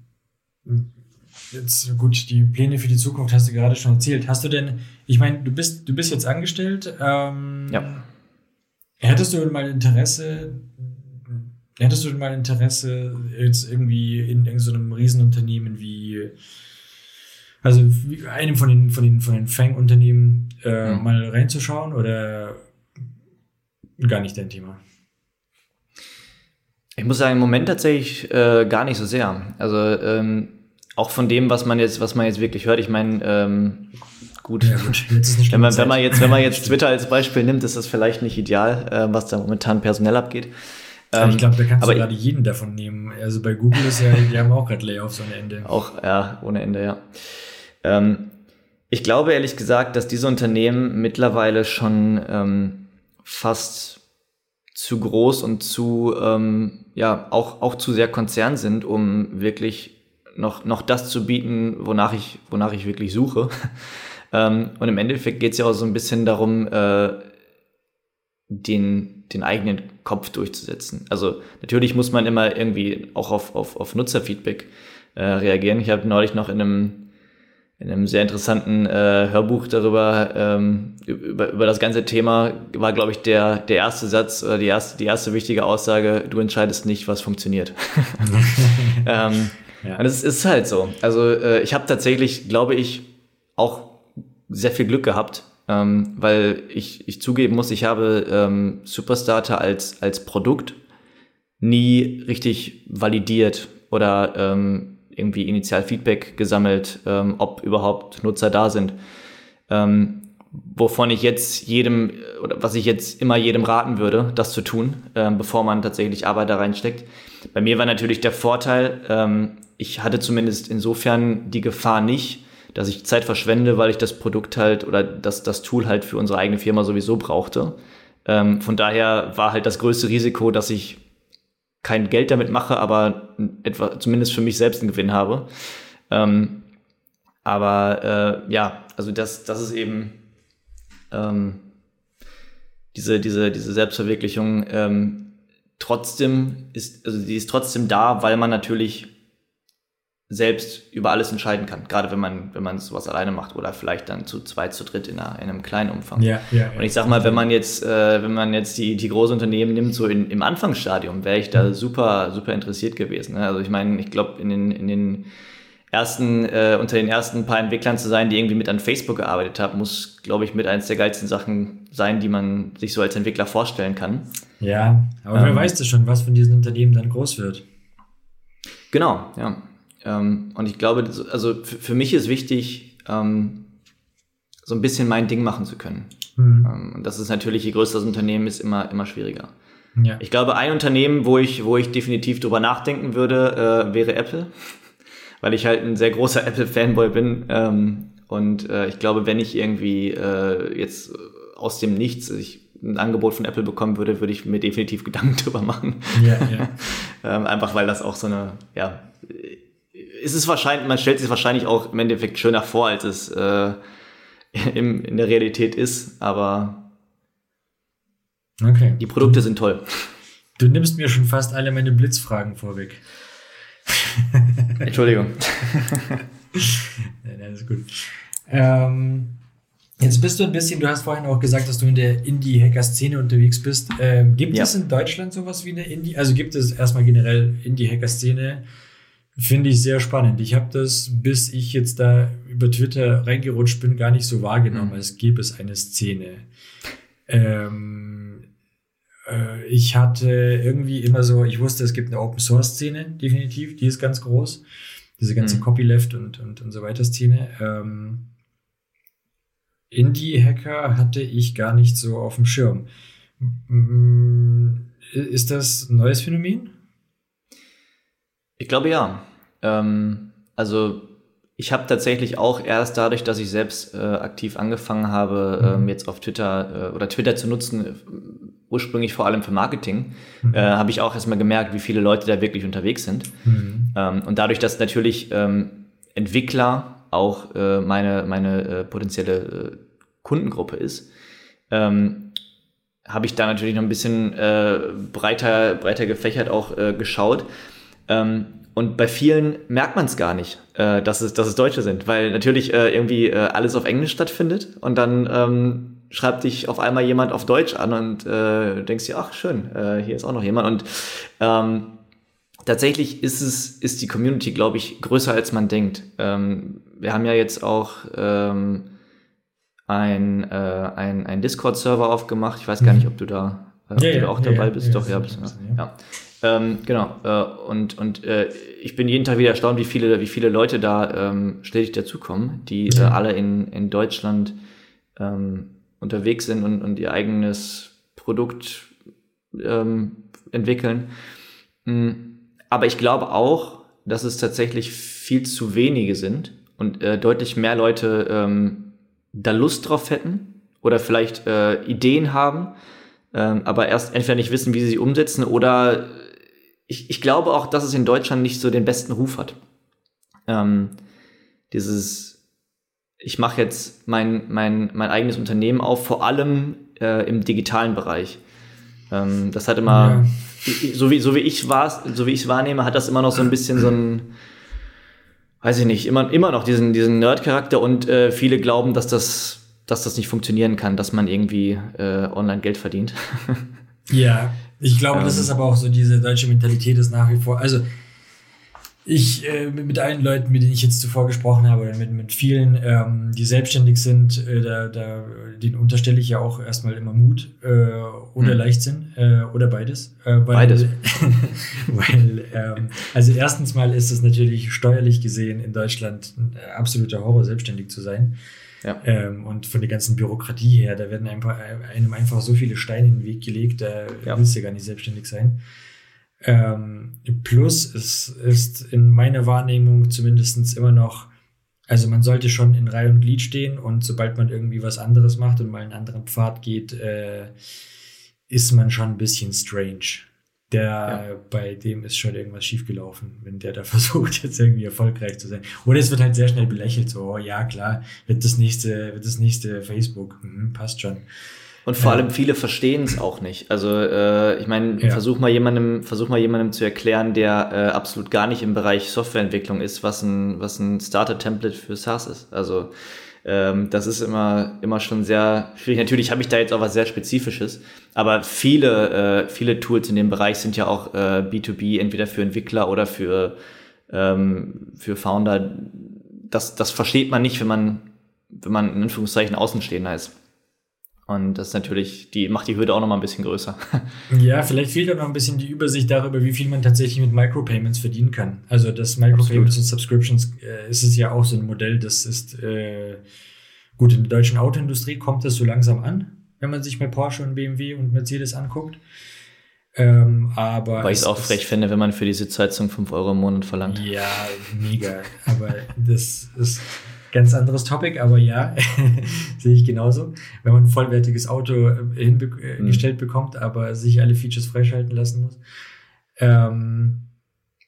[SPEAKER 2] jetzt gut, die Pläne für die Zukunft hast du gerade schon erzählt. Hast du denn, ich meine, du bist, du bist jetzt angestellt. Ähm,
[SPEAKER 3] ja.
[SPEAKER 2] Hättest du mal Interesse, hättest du mal Interesse, jetzt irgendwie in irgendeinem so Riesenunternehmen wie, also wie einem von den, von den, von den Fang-Unternehmen äh, mhm. mal reinzuschauen oder gar nicht dein Thema?
[SPEAKER 3] Ich muss sagen, im Moment tatsächlich äh, gar nicht so sehr. Also ähm, auch von dem, was man jetzt, was man jetzt wirklich hört. Ich meine, ähm, gut, ja, gut wenn, man, wenn man jetzt, wenn man jetzt Twitter als Beispiel nimmt, ist das vielleicht nicht ideal, äh, was da momentan personell abgeht.
[SPEAKER 2] Ähm, ich glaube, da kannst du gerade jeden davon nehmen. Also bei Google ist ja, die haben auch gerade Layoffs ohne Ende.
[SPEAKER 3] Auch, ja, ohne Ende, ja. Ähm, ich glaube ehrlich gesagt, dass diese Unternehmen mittlerweile schon ähm, fast zu groß und zu, ähm, ja, auch, auch zu sehr Konzern sind, um wirklich noch, noch das zu bieten, wonach ich, wonach ich wirklich suche. Ähm, und im Endeffekt geht es ja auch so ein bisschen darum, äh, den, den eigenen Kopf durchzusetzen. Also natürlich muss man immer irgendwie auch auf, auf, auf Nutzerfeedback äh, reagieren. Ich habe neulich noch in einem in einem sehr interessanten äh, Hörbuch darüber, ähm, über, über das ganze Thema, war, glaube ich, der, der erste Satz oder die erste, die erste wichtige Aussage, du entscheidest nicht, was funktioniert. ähm, ja. Und es ist halt so. Also äh, ich habe tatsächlich, glaube ich, auch sehr viel Glück gehabt, ähm, weil ich, ich zugeben muss, ich habe ähm, Superstarter als, als Produkt nie richtig validiert oder ähm, irgendwie Initialfeedback gesammelt, ähm, ob überhaupt Nutzer da sind. Ähm, wovon ich jetzt jedem, oder was ich jetzt immer jedem raten würde, das zu tun, ähm, bevor man tatsächlich Arbeit da reinsteckt. Bei mir war natürlich der Vorteil, ähm, ich hatte zumindest insofern die Gefahr nicht, dass ich Zeit verschwende, weil ich das Produkt halt oder das, das Tool halt für unsere eigene Firma sowieso brauchte. Ähm, von daher war halt das größte Risiko, dass ich kein Geld damit mache, aber etwa zumindest für mich selbst einen Gewinn habe. Ähm, aber äh, ja, also das, das ist eben ähm, diese, diese, diese Selbstverwirklichung ähm, trotzdem ist, also die ist trotzdem da, weil man natürlich selbst über alles entscheiden kann. Gerade wenn man, wenn man sowas alleine macht oder vielleicht dann zu zweit, zu dritt in, einer, in einem kleinen Umfang.
[SPEAKER 2] Ja, ja,
[SPEAKER 3] Und ich sag mal, wenn man jetzt, äh, wenn man jetzt die, die Großunternehmen nimmt, so in, im Anfangsstadium, wäre ich da mhm. super, super interessiert gewesen. Ne? Also ich meine, ich glaube, in den, in den ersten, äh, unter den ersten paar Entwicklern zu sein, die irgendwie mit an Facebook gearbeitet haben, muss, glaube ich, mit eins der geilsten Sachen sein, die man sich so als Entwickler vorstellen kann.
[SPEAKER 2] Ja, aber ähm, wer weiß das schon, was von diesen Unternehmen dann groß wird.
[SPEAKER 3] Genau, ja. Ähm, und ich glaube, also für, mich ist wichtig, ähm, so ein bisschen mein Ding machen zu können. Mhm. Ähm, und das ist natürlich, je größer das Unternehmen ist, immer, immer schwieriger. Ja. Ich glaube, ein Unternehmen, wo ich, wo ich definitiv drüber nachdenken würde, äh, wäre Apple. Weil ich halt ein sehr großer Apple-Fanboy bin. Ähm, und äh, ich glaube, wenn ich irgendwie äh, jetzt aus dem Nichts ich ein Angebot von Apple bekommen würde, würde ich mir definitiv Gedanken drüber machen. Ja, ja. ähm, einfach weil das auch so eine, ja, ist es wahrscheinlich, man stellt sich wahrscheinlich auch im Endeffekt schöner vor, als es äh, im, in der Realität ist, aber okay. die Produkte sind toll.
[SPEAKER 2] Du nimmst mir schon fast alle meine Blitzfragen vorweg.
[SPEAKER 3] Entschuldigung.
[SPEAKER 2] nein, nein, ist gut. Ähm, jetzt bist du ein bisschen, du hast vorhin auch gesagt, dass du in der Indie-Hacker-Szene unterwegs bist. Ähm, gibt ja. es in Deutschland sowas wie eine Indie? Also gibt es erstmal generell Indie-Hacker-Szene? Finde ich sehr spannend. Ich habe das, bis ich jetzt da über Twitter reingerutscht bin, gar nicht so wahrgenommen, mhm. als gäbe es eine Szene. Ähm, äh, ich hatte irgendwie immer so, ich wusste, es gibt eine Open Source Szene, definitiv, die ist ganz groß. Diese ganze mhm. Copyleft und, und, und so weiter Szene. Ähm, Indie-Hacker hatte ich gar nicht so auf dem Schirm. Ist das ein neues Phänomen?
[SPEAKER 3] Ich glaube ja. Ähm, also ich habe tatsächlich auch erst dadurch, dass ich selbst äh, aktiv angefangen habe, mhm. ähm, jetzt auf Twitter äh, oder Twitter zu nutzen, äh, ursprünglich vor allem für Marketing, mhm. äh, habe ich auch erstmal gemerkt, wie viele Leute da wirklich unterwegs sind. Mhm. Ähm, und dadurch, dass natürlich ähm, Entwickler auch äh, meine, meine äh, potenzielle Kundengruppe ist, ähm, habe ich da natürlich noch ein bisschen breiter, breiter gefächert auch geschaut. Ähm, und bei vielen merkt man es gar nicht, äh, dass, es, dass es Deutsche sind, weil natürlich äh, irgendwie äh, alles auf Englisch stattfindet und dann ähm, schreibt dich auf einmal jemand auf Deutsch an und äh, denkst dir, ach schön, äh, hier ist auch noch jemand. Und ähm, tatsächlich ist es, ist die Community, glaube ich, größer als man denkt. Ähm, wir haben ja jetzt auch ähm, ein, äh, ein, ein Discord-Server aufgemacht. Ich weiß gar nicht, ob du da, äh, ob ja, du da auch ja, dabei ja, bist. Doch, ja, bist du. Ja. Ähm, genau. Äh, und und äh, ich bin jeden Tag wieder erstaunt, wie viele, wie viele Leute da ähm, stetig dazukommen, die äh, alle in, in Deutschland ähm, unterwegs sind und, und ihr eigenes Produkt ähm, entwickeln. Mhm. Aber ich glaube auch, dass es tatsächlich viel zu wenige sind und äh, deutlich mehr Leute ähm, da Lust drauf hätten oder vielleicht äh, Ideen haben, ähm, aber erst entweder nicht wissen, wie sie sie umsetzen oder ich, ich glaube auch, dass es in Deutschland nicht so den besten Ruf hat. Ähm, dieses, ich mache jetzt mein, mein, mein eigenes Unternehmen auf, vor allem äh, im digitalen Bereich. Ähm, das hat immer, ja. so wie, so wie ich war, so wie ich es wahrnehme, hat das immer noch so ein bisschen so ein, weiß ich nicht, immer, immer noch diesen, diesen Nerd-Charakter und äh, viele glauben, dass das, dass das nicht funktionieren kann, dass man irgendwie äh, online Geld verdient.
[SPEAKER 2] ja, ich glaube, ähm, das ist aber auch so diese deutsche Mentalität ist nach wie vor. Also ich äh, mit allen Leuten, mit denen ich jetzt zuvor gesprochen habe, oder mit, mit vielen, ähm, die selbstständig sind, äh, da, da, denen unterstelle ich ja auch erstmal immer Mut äh, oder hm. Leichtsinn äh, oder beides. Äh, weil,
[SPEAKER 3] beides.
[SPEAKER 2] weil, ähm, also erstens mal ist es natürlich steuerlich gesehen in Deutschland ein absoluter Horror, selbstständig zu sein. Ja. Ähm, und von der ganzen Bürokratie her, da werden einfach, einem einfach so viele Steine in den Weg gelegt, da ja. willst du ja gar nicht selbstständig sein. Ähm, plus es ist in meiner Wahrnehmung zumindestens immer noch, also man sollte schon in Reihe und Glied stehen und sobald man irgendwie was anderes macht und mal einen anderen Pfad geht, äh, ist man schon ein bisschen strange der ja. bei dem ist schon irgendwas schiefgelaufen, wenn der da versucht, jetzt irgendwie erfolgreich zu sein. Oder es wird halt sehr schnell belächelt, so, oh, ja, klar, wird das nächste, wird das nächste Facebook, hm, passt schon.
[SPEAKER 3] Und vor ja. allem viele verstehen es auch nicht. Also äh, ich meine, ja. versuch mal jemandem, versuch mal jemandem zu erklären, der äh, absolut gar nicht im Bereich Softwareentwicklung ist, was ein was ein Starter-Template für SaaS ist. Also ähm, das ist immer, immer schon sehr schwierig. Natürlich habe ich da jetzt auch was sehr Spezifisches, aber viele, äh, viele Tools in dem Bereich sind ja auch äh, B2B, entweder für Entwickler oder für, ähm, für Founder. Das, das versteht man nicht, wenn man, wenn man in Anführungszeichen Außenstehender ist. Und das ist natürlich, die macht die Hürde auch noch mal ein bisschen größer.
[SPEAKER 2] Ja, vielleicht fehlt auch noch ein bisschen die Übersicht darüber, wie viel man tatsächlich mit Micropayments verdienen kann. Also das Micropayments und Subscriptions äh, ist es ja auch so ein Modell, das ist äh, gut, in der deutschen Autoindustrie kommt das so langsam an, wenn man sich mal Porsche und BMW und Mercedes anguckt. Ähm, aber
[SPEAKER 3] Weil ich es auch frech finde, wenn man für die Sitzheizung 5 Euro im Monat verlangt.
[SPEAKER 2] Ja, mega. aber das ist ganz anderes Topic, aber ja, sehe ich genauso. Wenn man ein vollwertiges Auto äh, hingestellt mhm. bekommt, aber sich alle Features freischalten lassen muss. Ähm,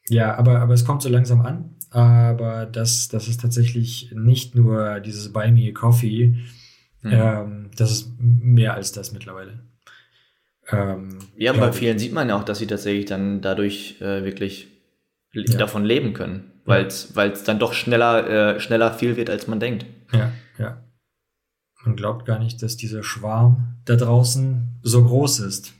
[SPEAKER 2] ja, aber, aber es kommt so langsam an. Aber das, das ist tatsächlich nicht nur dieses Buy Me a Coffee, mhm. ähm, das ist mehr als das mittlerweile.
[SPEAKER 3] Ähm, ja, bei vielen sieht man ja auch, dass sie tatsächlich dann dadurch äh, wirklich ja. davon leben können weil es dann doch schneller, äh, schneller viel wird, als man denkt.
[SPEAKER 2] Ja, ja. Man glaubt gar nicht, dass dieser Schwarm da draußen so groß ist.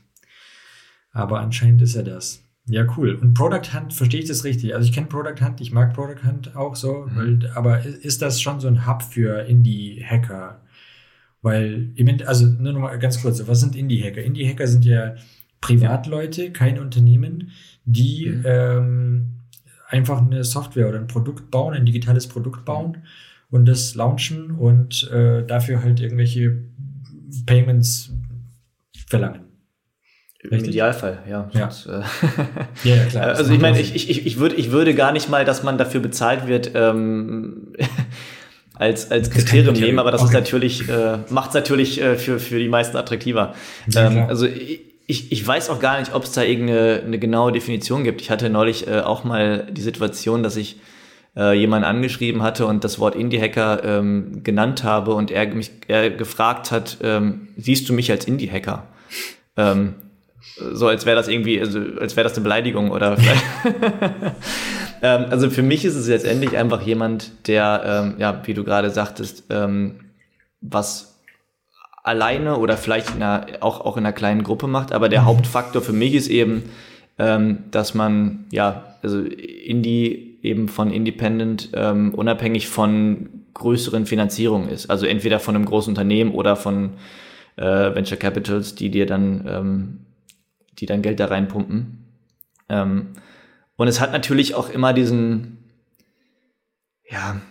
[SPEAKER 2] Aber anscheinend ist er das. Ja, cool. Und Product Hunt, verstehe ich das richtig? Also ich kenne Product Hunt, ich mag Product Hunt auch so, mhm. weil, aber ist das schon so ein Hub für Indie-Hacker? Weil, also nur noch mal ganz kurz, was sind Indie-Hacker? Indie-Hacker sind ja Privatleute, kein Unternehmen, die mhm. ähm, einfach eine Software oder ein Produkt bauen, ein digitales Produkt bauen und das launchen und äh, dafür halt irgendwelche Payments verlangen.
[SPEAKER 3] Im Idealfall, ja.
[SPEAKER 2] Ja.
[SPEAKER 3] Sonst, äh,
[SPEAKER 2] Ja, ja, klar.
[SPEAKER 3] also ich meine, ich, ich, ich, würde, ich würde gar nicht mal, dass man dafür bezahlt wird, ähm, als, als Kriterium nehmen, aber das
[SPEAKER 2] Okay.
[SPEAKER 3] ist natürlich, äh, macht es natürlich äh, für, für die meisten attraktiver. Ähm, also ich, ich weiß auch gar nicht, ob es da irgendeine eine genaue Definition gibt. Ich hatte neulich äh, auch mal die Situation, dass ich äh, jemanden angeschrieben hatte und das Wort Indie-Hacker ähm, genannt habe und er mich er gefragt hat, ähm, siehst du mich als Indie-Hacker? Ähm, so als wäre das irgendwie, also als wäre das eine Beleidigung oder ähm, also für mich ist es letztendlich einfach jemand, der, ähm, ja, wie du gerade sagtest, ähm, was alleine oder vielleicht in einer, auch, auch in einer kleinen Gruppe macht, aber der Hauptfaktor für mich ist eben, ähm, dass man, ja, also Indie eben von Independent ähm, unabhängig von größeren Finanzierungen ist. Also entweder von einem großen Unternehmen oder von äh, Venture Capitals, die dir dann, ähm, die dann Geld da reinpumpen. Ähm, und es hat natürlich auch immer diesen, ja,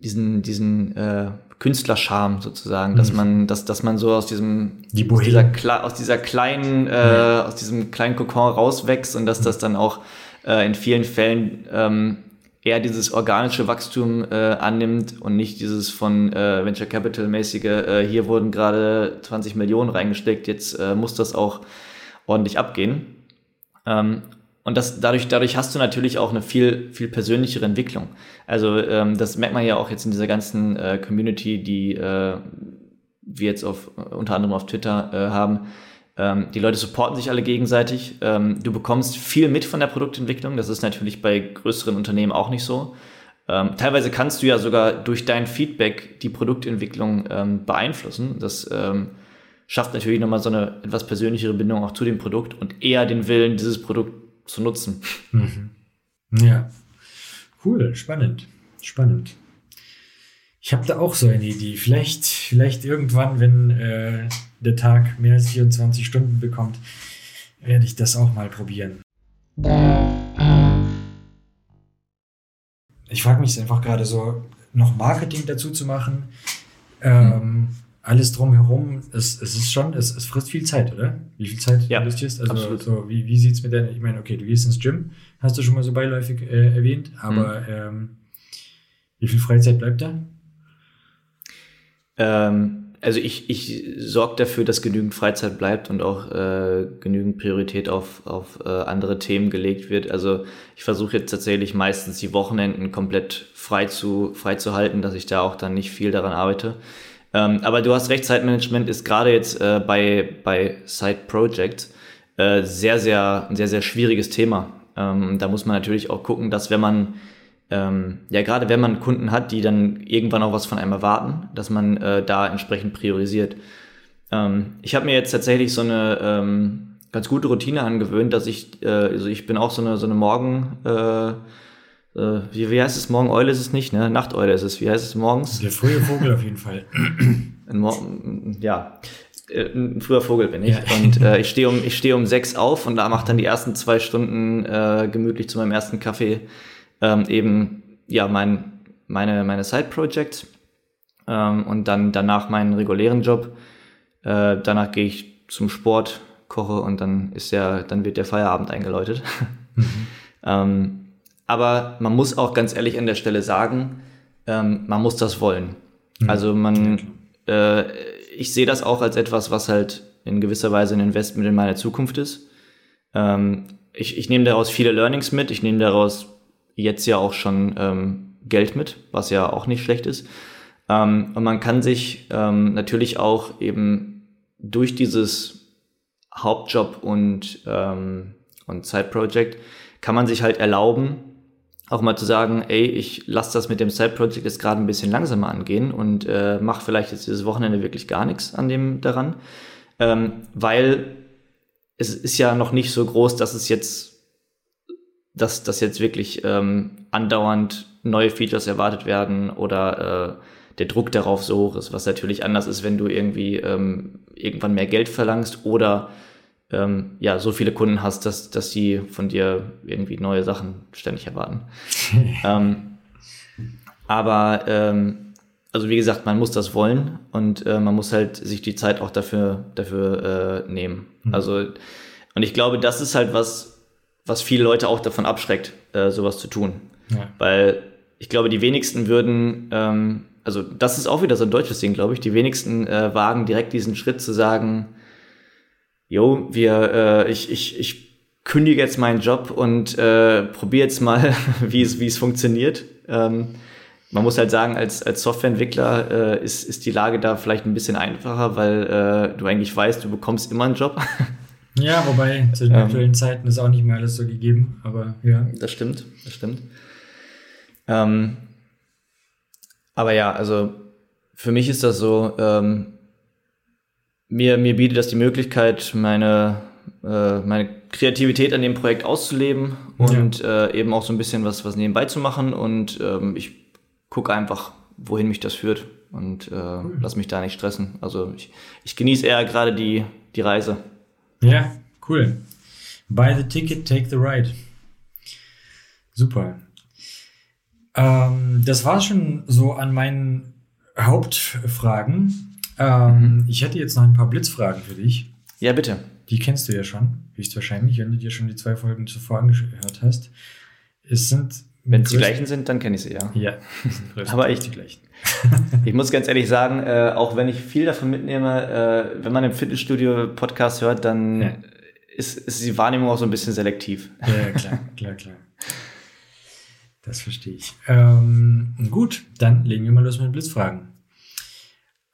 [SPEAKER 3] diesen, diesen äh, Künstlerscham sozusagen, dass man, dass, dass man so aus diesem,
[SPEAKER 2] Die
[SPEAKER 3] aus dieser, aus dieser kleinen, äh, aus diesem kleinen Kokon rauswächst und dass das dann auch äh, in vielen Fällen ähm, eher dieses organische Wachstum äh, annimmt und nicht dieses von äh, Venture Capital mäßige, äh, hier wurden gerade 20 Millionen reingesteckt, jetzt äh, muss das auch ordentlich abgehen. Ähm, und das, dadurch, dadurch hast du natürlich auch eine viel, viel persönlichere Entwicklung. Also ähm, das merkt man ja auch jetzt in dieser ganzen äh, Community, die äh, wir jetzt auf, unter anderem auf Twitter äh, haben. Ähm, die Leute supporten sich alle gegenseitig. Ähm, du bekommst viel mit von der Produktentwicklung. Das ist natürlich bei größeren Unternehmen auch nicht so. Ähm, teilweise kannst du ja sogar durch dein Feedback die Produktentwicklung ähm, beeinflussen. Das ähm, schafft natürlich nochmal so eine etwas persönlichere Bindung auch zu dem Produkt und eher den Willen, dieses Produkt zu nutzen.
[SPEAKER 2] Ja. Cool, spannend. Spannend. Ich habe da auch so eine Idee. Vielleicht, vielleicht irgendwann, wenn äh, der Tag mehr als 24 Stunden bekommt, werde ich das auch mal probieren. Ich frage mich einfach gerade so, noch Marketing dazu zu machen. Ähm, alles drumherum, es, es ist schon, es, es frisst viel Zeit, oder? Wie viel Zeit
[SPEAKER 3] Ja,
[SPEAKER 2] du investierst? Also
[SPEAKER 3] absolut.
[SPEAKER 2] so, wie, wie sieht es mit deiner, ich meine, okay, du gehst ins Gym, hast du schon mal so beiläufig äh, erwähnt, aber ähm, wie viel Freizeit bleibt da?
[SPEAKER 3] Ähm, also ich, ich sorge dafür, dass genügend Freizeit bleibt und auch äh, genügend Priorität auf, auf äh, andere Themen gelegt wird. Also ich versuche jetzt tatsächlich meistens die Wochenenden komplett frei zu, frei zu halten, dass ich da auch dann nicht viel daran arbeite. Ähm, aber du hast recht, Zeitmanagement ist gerade jetzt äh, bei, bei Side Projects äh, sehr, sehr, ein sehr, sehr schwieriges Thema. Ähm, da muss man natürlich auch gucken, dass wenn man ähm, ja, gerade wenn man Kunden hat, die dann irgendwann auch was von einem erwarten, dass man äh, da entsprechend priorisiert. Ähm, ich habe mir jetzt tatsächlich so eine ähm, ganz gute Routine angewöhnt, dass ich, äh, also ich bin auch so eine, so eine Morgen, äh, wie, wie heißt es, Morgeneule ist es nicht, ne? Nachteule ist es, wie heißt es morgens?
[SPEAKER 2] Der frühe Vogel auf jeden Fall.
[SPEAKER 3] Ja, äh, ein früher Vogel bin ich.
[SPEAKER 2] Ja.
[SPEAKER 3] Und äh, ich stehe um, ich stehe um sechs auf und da mache dann die ersten zwei Stunden äh, gemütlich zu meinem ersten Kaffee ähm, eben ja mein, meine, meine Side-Projects ähm, und dann danach meinen regulären Job. Äh, danach gehe ich zum Sport, koche und dann ist ja, dann wird der Feierabend eingeläutet. ähm, aber man muss auch ganz ehrlich an der Stelle sagen, ähm, man muss das wollen. Also man, äh, ich sehe das auch als etwas, was halt in gewisser Weise ein Investment in meine Zukunft ist. Ähm, ich, ich nehme daraus viele Learnings mit. Ich nehme daraus jetzt ja auch schon ähm, Geld mit, was ja auch nicht schlecht ist. Ähm, und man kann sich ähm, natürlich auch eben durch dieses Hauptjob und, ähm, und Side-Project kann man sich halt erlauben, auch mal zu sagen, ey, ich lasse das mit dem Side-Project jetzt gerade ein bisschen langsamer angehen und äh, mache vielleicht jetzt dieses Wochenende wirklich gar nichts an dem daran, ähm, weil es ist ja noch nicht so groß, dass es jetzt, dass, dass jetzt wirklich ähm, andauernd neue Features erwartet werden oder äh, der Druck darauf so hoch ist, was natürlich anders ist, wenn du irgendwie ähm, irgendwann mehr Geld verlangst oder ähm, ja, so viele Kunden hast, dass, dass sie von dir irgendwie neue Sachen ständig erwarten. ähm, aber ähm, also wie gesagt, man muss das wollen und äh, man muss halt sich die Zeit auch dafür, dafür äh, nehmen. Also Und ich glaube, das ist halt was, was viele Leute auch davon abschreckt, äh, sowas zu tun. Ja. Weil ich glaube, die wenigsten würden, ähm, also das ist auch wieder so ein deutsches Ding, glaube ich, die wenigsten äh, wagen direkt diesen Schritt zu sagen, jo, wir, äh, ich, ich, ich kündige jetzt meinen Job und äh, probiere jetzt mal, wie es, wie es funktioniert. Ähm, man muss halt sagen, als, als Softwareentwickler äh, ist, ist die Lage da vielleicht ein bisschen einfacher, weil äh, du eigentlich weißt, du bekommst immer einen Job.
[SPEAKER 2] Ja, wobei zu den ähm, aktuellen Zeiten ist auch nicht mehr alles so gegeben, aber ja.
[SPEAKER 3] Das stimmt, das stimmt. Ähm, aber ja, also für mich ist das so, ähm, mir, mir bietet das die Möglichkeit, meine, äh, meine Kreativität an dem Projekt auszuleben und ja. äh, eben auch so ein bisschen was, was nebenbei zu machen und ähm, ich gucke einfach, wohin mich das führt und äh, cool. lass mich da nicht stressen. Also ich, ich genieße eher gerade die, die Reise.
[SPEAKER 2] Ja, cool. Buy the ticket, take the ride. Super. Ähm, das war schon so an meinen Hauptfragen. Ähm, mhm. Ich hätte jetzt noch ein paar Blitzfragen für dich.
[SPEAKER 3] Ja, bitte.
[SPEAKER 2] Die kennst du ja schon, höchstwahrscheinlich, wenn du dir schon die zwei Folgen zuvor angehört hast. Es sind
[SPEAKER 3] wenn es die gleichen sind, dann kenne ich sie, ja.
[SPEAKER 2] Ja,
[SPEAKER 3] aber ich, die gleichen. ich muss ganz ehrlich sagen, äh, auch wenn ich viel davon mitnehme, äh, wenn man im Fitnessstudio-Podcast hört, dann ja. ist, ist die Wahrnehmung auch so ein bisschen selektiv.
[SPEAKER 2] Ja, klar, klar, klar. Das verstehe ich. Ähm, gut, dann legen wir mal los mit den Blitzfragen.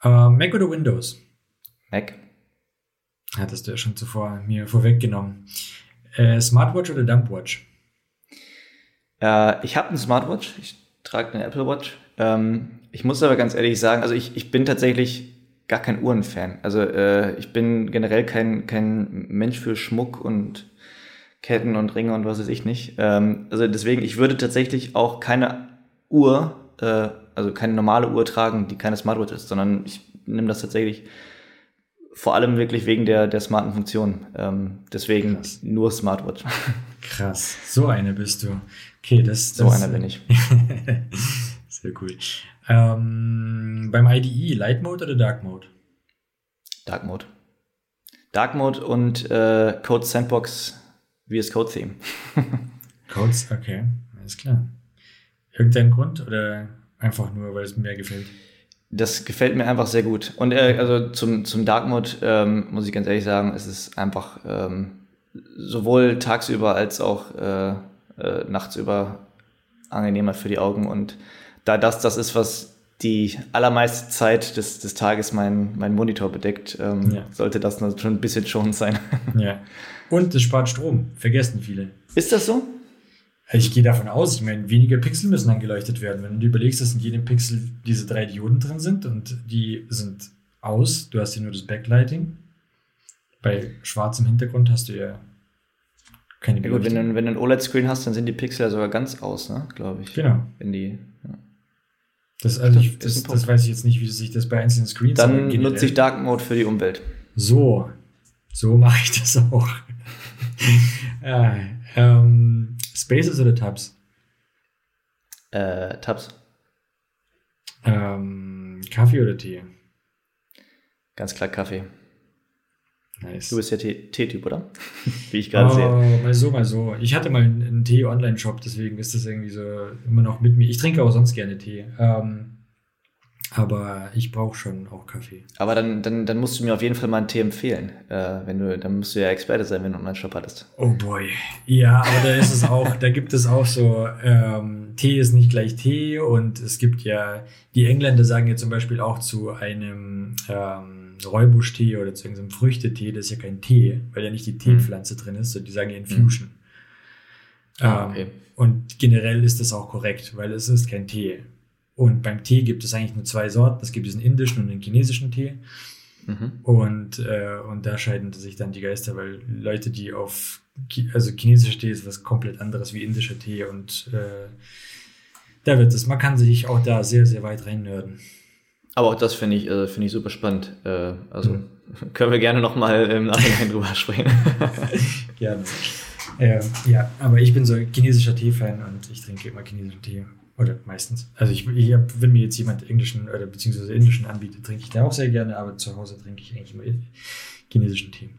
[SPEAKER 2] Äh, Mac oder Windows?
[SPEAKER 3] Mac.
[SPEAKER 2] Hattest du ja schon zuvor mir vorweggenommen. Äh, Smartwatch oder Dumpwatch?
[SPEAKER 3] Äh, ich habe eine Smartwatch, ich trage eine Apple Watch. Ähm, ich muss aber ganz ehrlich sagen, also ich, ich bin tatsächlich gar kein Uhrenfan. Also äh, ich bin generell kein, kein Mensch für Schmuck und Ketten und Ringe und was weiß ich nicht. Ähm, also deswegen, ich würde tatsächlich auch keine Uhr, äh, also keine normale Uhr tragen, die keine Smartwatch ist, sondern ich nehme das tatsächlich vor allem wirklich wegen der, der smarten Funktion. Ähm, deswegen Krass. nur Smartwatch.
[SPEAKER 2] Krass, so eine bist du. Okay, das,
[SPEAKER 3] das So einer bin ich.
[SPEAKER 2] Sehr cool. Ähm, beim IDE, Light Mode oder Dark Mode?
[SPEAKER 3] Dark Mode. Dark Mode und äh, Code Sandbox VS Code Theme.
[SPEAKER 2] Codes, okay, alles klar. Irgendein Grund oder einfach nur, weil es mir gefällt?
[SPEAKER 3] Das gefällt mir einfach sehr gut. Und äh, also zum, zum Dark Mode ähm, muss ich ganz ehrlich sagen, es ist einfach ähm, sowohl tagsüber als auch äh, äh, nachts über angenehmer für die Augen. Und da das das ist, was die allermeiste Zeit des, des Tages mein, mein Monitor bedeckt, ähm, ja. sollte das schon ein bisschen schonend sein.
[SPEAKER 2] Ja. Und es spart Strom, vergessen viele.
[SPEAKER 3] Ist das so?
[SPEAKER 2] Ich gehe davon aus, ich meine, weniger Pixel müssen angeleuchtet werden. Wenn du überlegst, dass in jedem Pixel diese drei Dioden drin sind und die sind aus, du hast hier nur das Backlighting. Bei schwarzem Hintergrund hast du ja
[SPEAKER 3] keine ja, gut, wenn du, wenn du ein OLED-Screen hast, dann sind die Pixel ja sogar ganz aus, ne? glaube ich.
[SPEAKER 2] Genau.
[SPEAKER 3] Wenn die, ja.
[SPEAKER 2] Das, also ich, das, das, weiß ich jetzt nicht, wie sich das bei einzelnen Screens
[SPEAKER 3] Dann nutze ich Dark Mode für die Umwelt.
[SPEAKER 2] So, so mache ich das auch. äh, ähm, Spaces oder Tabs?
[SPEAKER 3] Äh, Tabs.
[SPEAKER 2] Ähm, Kaffee oder Tee?
[SPEAKER 3] Ganz klar Kaffee.
[SPEAKER 2] Nice.
[SPEAKER 3] Du bist ja Tee-Typ, oder? Wie ich gerade
[SPEAKER 2] oh,
[SPEAKER 3] sehe.
[SPEAKER 2] Mal so, mal so. Ich hatte mal einen Tee-Online-Shop, deswegen ist das irgendwie so immer noch mit mir. Ich trinke auch sonst gerne Tee. Ähm, aber ich brauche schon auch Kaffee.
[SPEAKER 3] Aber dann, dann, dann musst du mir auf jeden Fall mal einen Tee empfehlen. Äh, wenn du, dann musst du ja Experte sein, wenn du einen Online-Shop hattest.
[SPEAKER 2] Oh boy. Ja, aber da ist es auch, da gibt es auch so, ähm, Tee ist nicht gleich Tee und es gibt ja, die Engländer sagen ja zum Beispiel auch zu einem ähm, Räubuschtee oder zu irgendeinem Früchtetee, das ist ja kein Tee, weil ja nicht die Teepflanze mhm. drin ist, sondern die sagen ja Infusion. Mhm. Ah, ähm, okay. und generell ist das auch korrekt, weil es ist kein Tee. Und beim Tee gibt es eigentlich nur zwei Sorten. Es gibt diesen indischen und den chinesischen Tee. Mhm. Und, äh, und da scheiden sich dann die Geister, weil Leute, die auf, also chinesischer Tee ist was komplett anderes wie indischer Tee und äh, da wird es, man kann sich auch da sehr, sehr weit rein nörden.
[SPEAKER 3] Aber auch das finde ich, äh, finde ich super spannend. Äh, also mhm. können wir gerne nochmal im Nachhinein drüber sprechen.
[SPEAKER 2] gerne. Äh, ja, aber ich bin so chinesischer Tee-Fan und ich trinke immer chinesischen Tee. Oder meistens. Also ich, ich wenn mir jetzt jemand englischen oder beziehungsweise indischen anbietet, trinke ich den auch sehr gerne, aber zu Hause trinke ich eigentlich immer chinesischen Tee.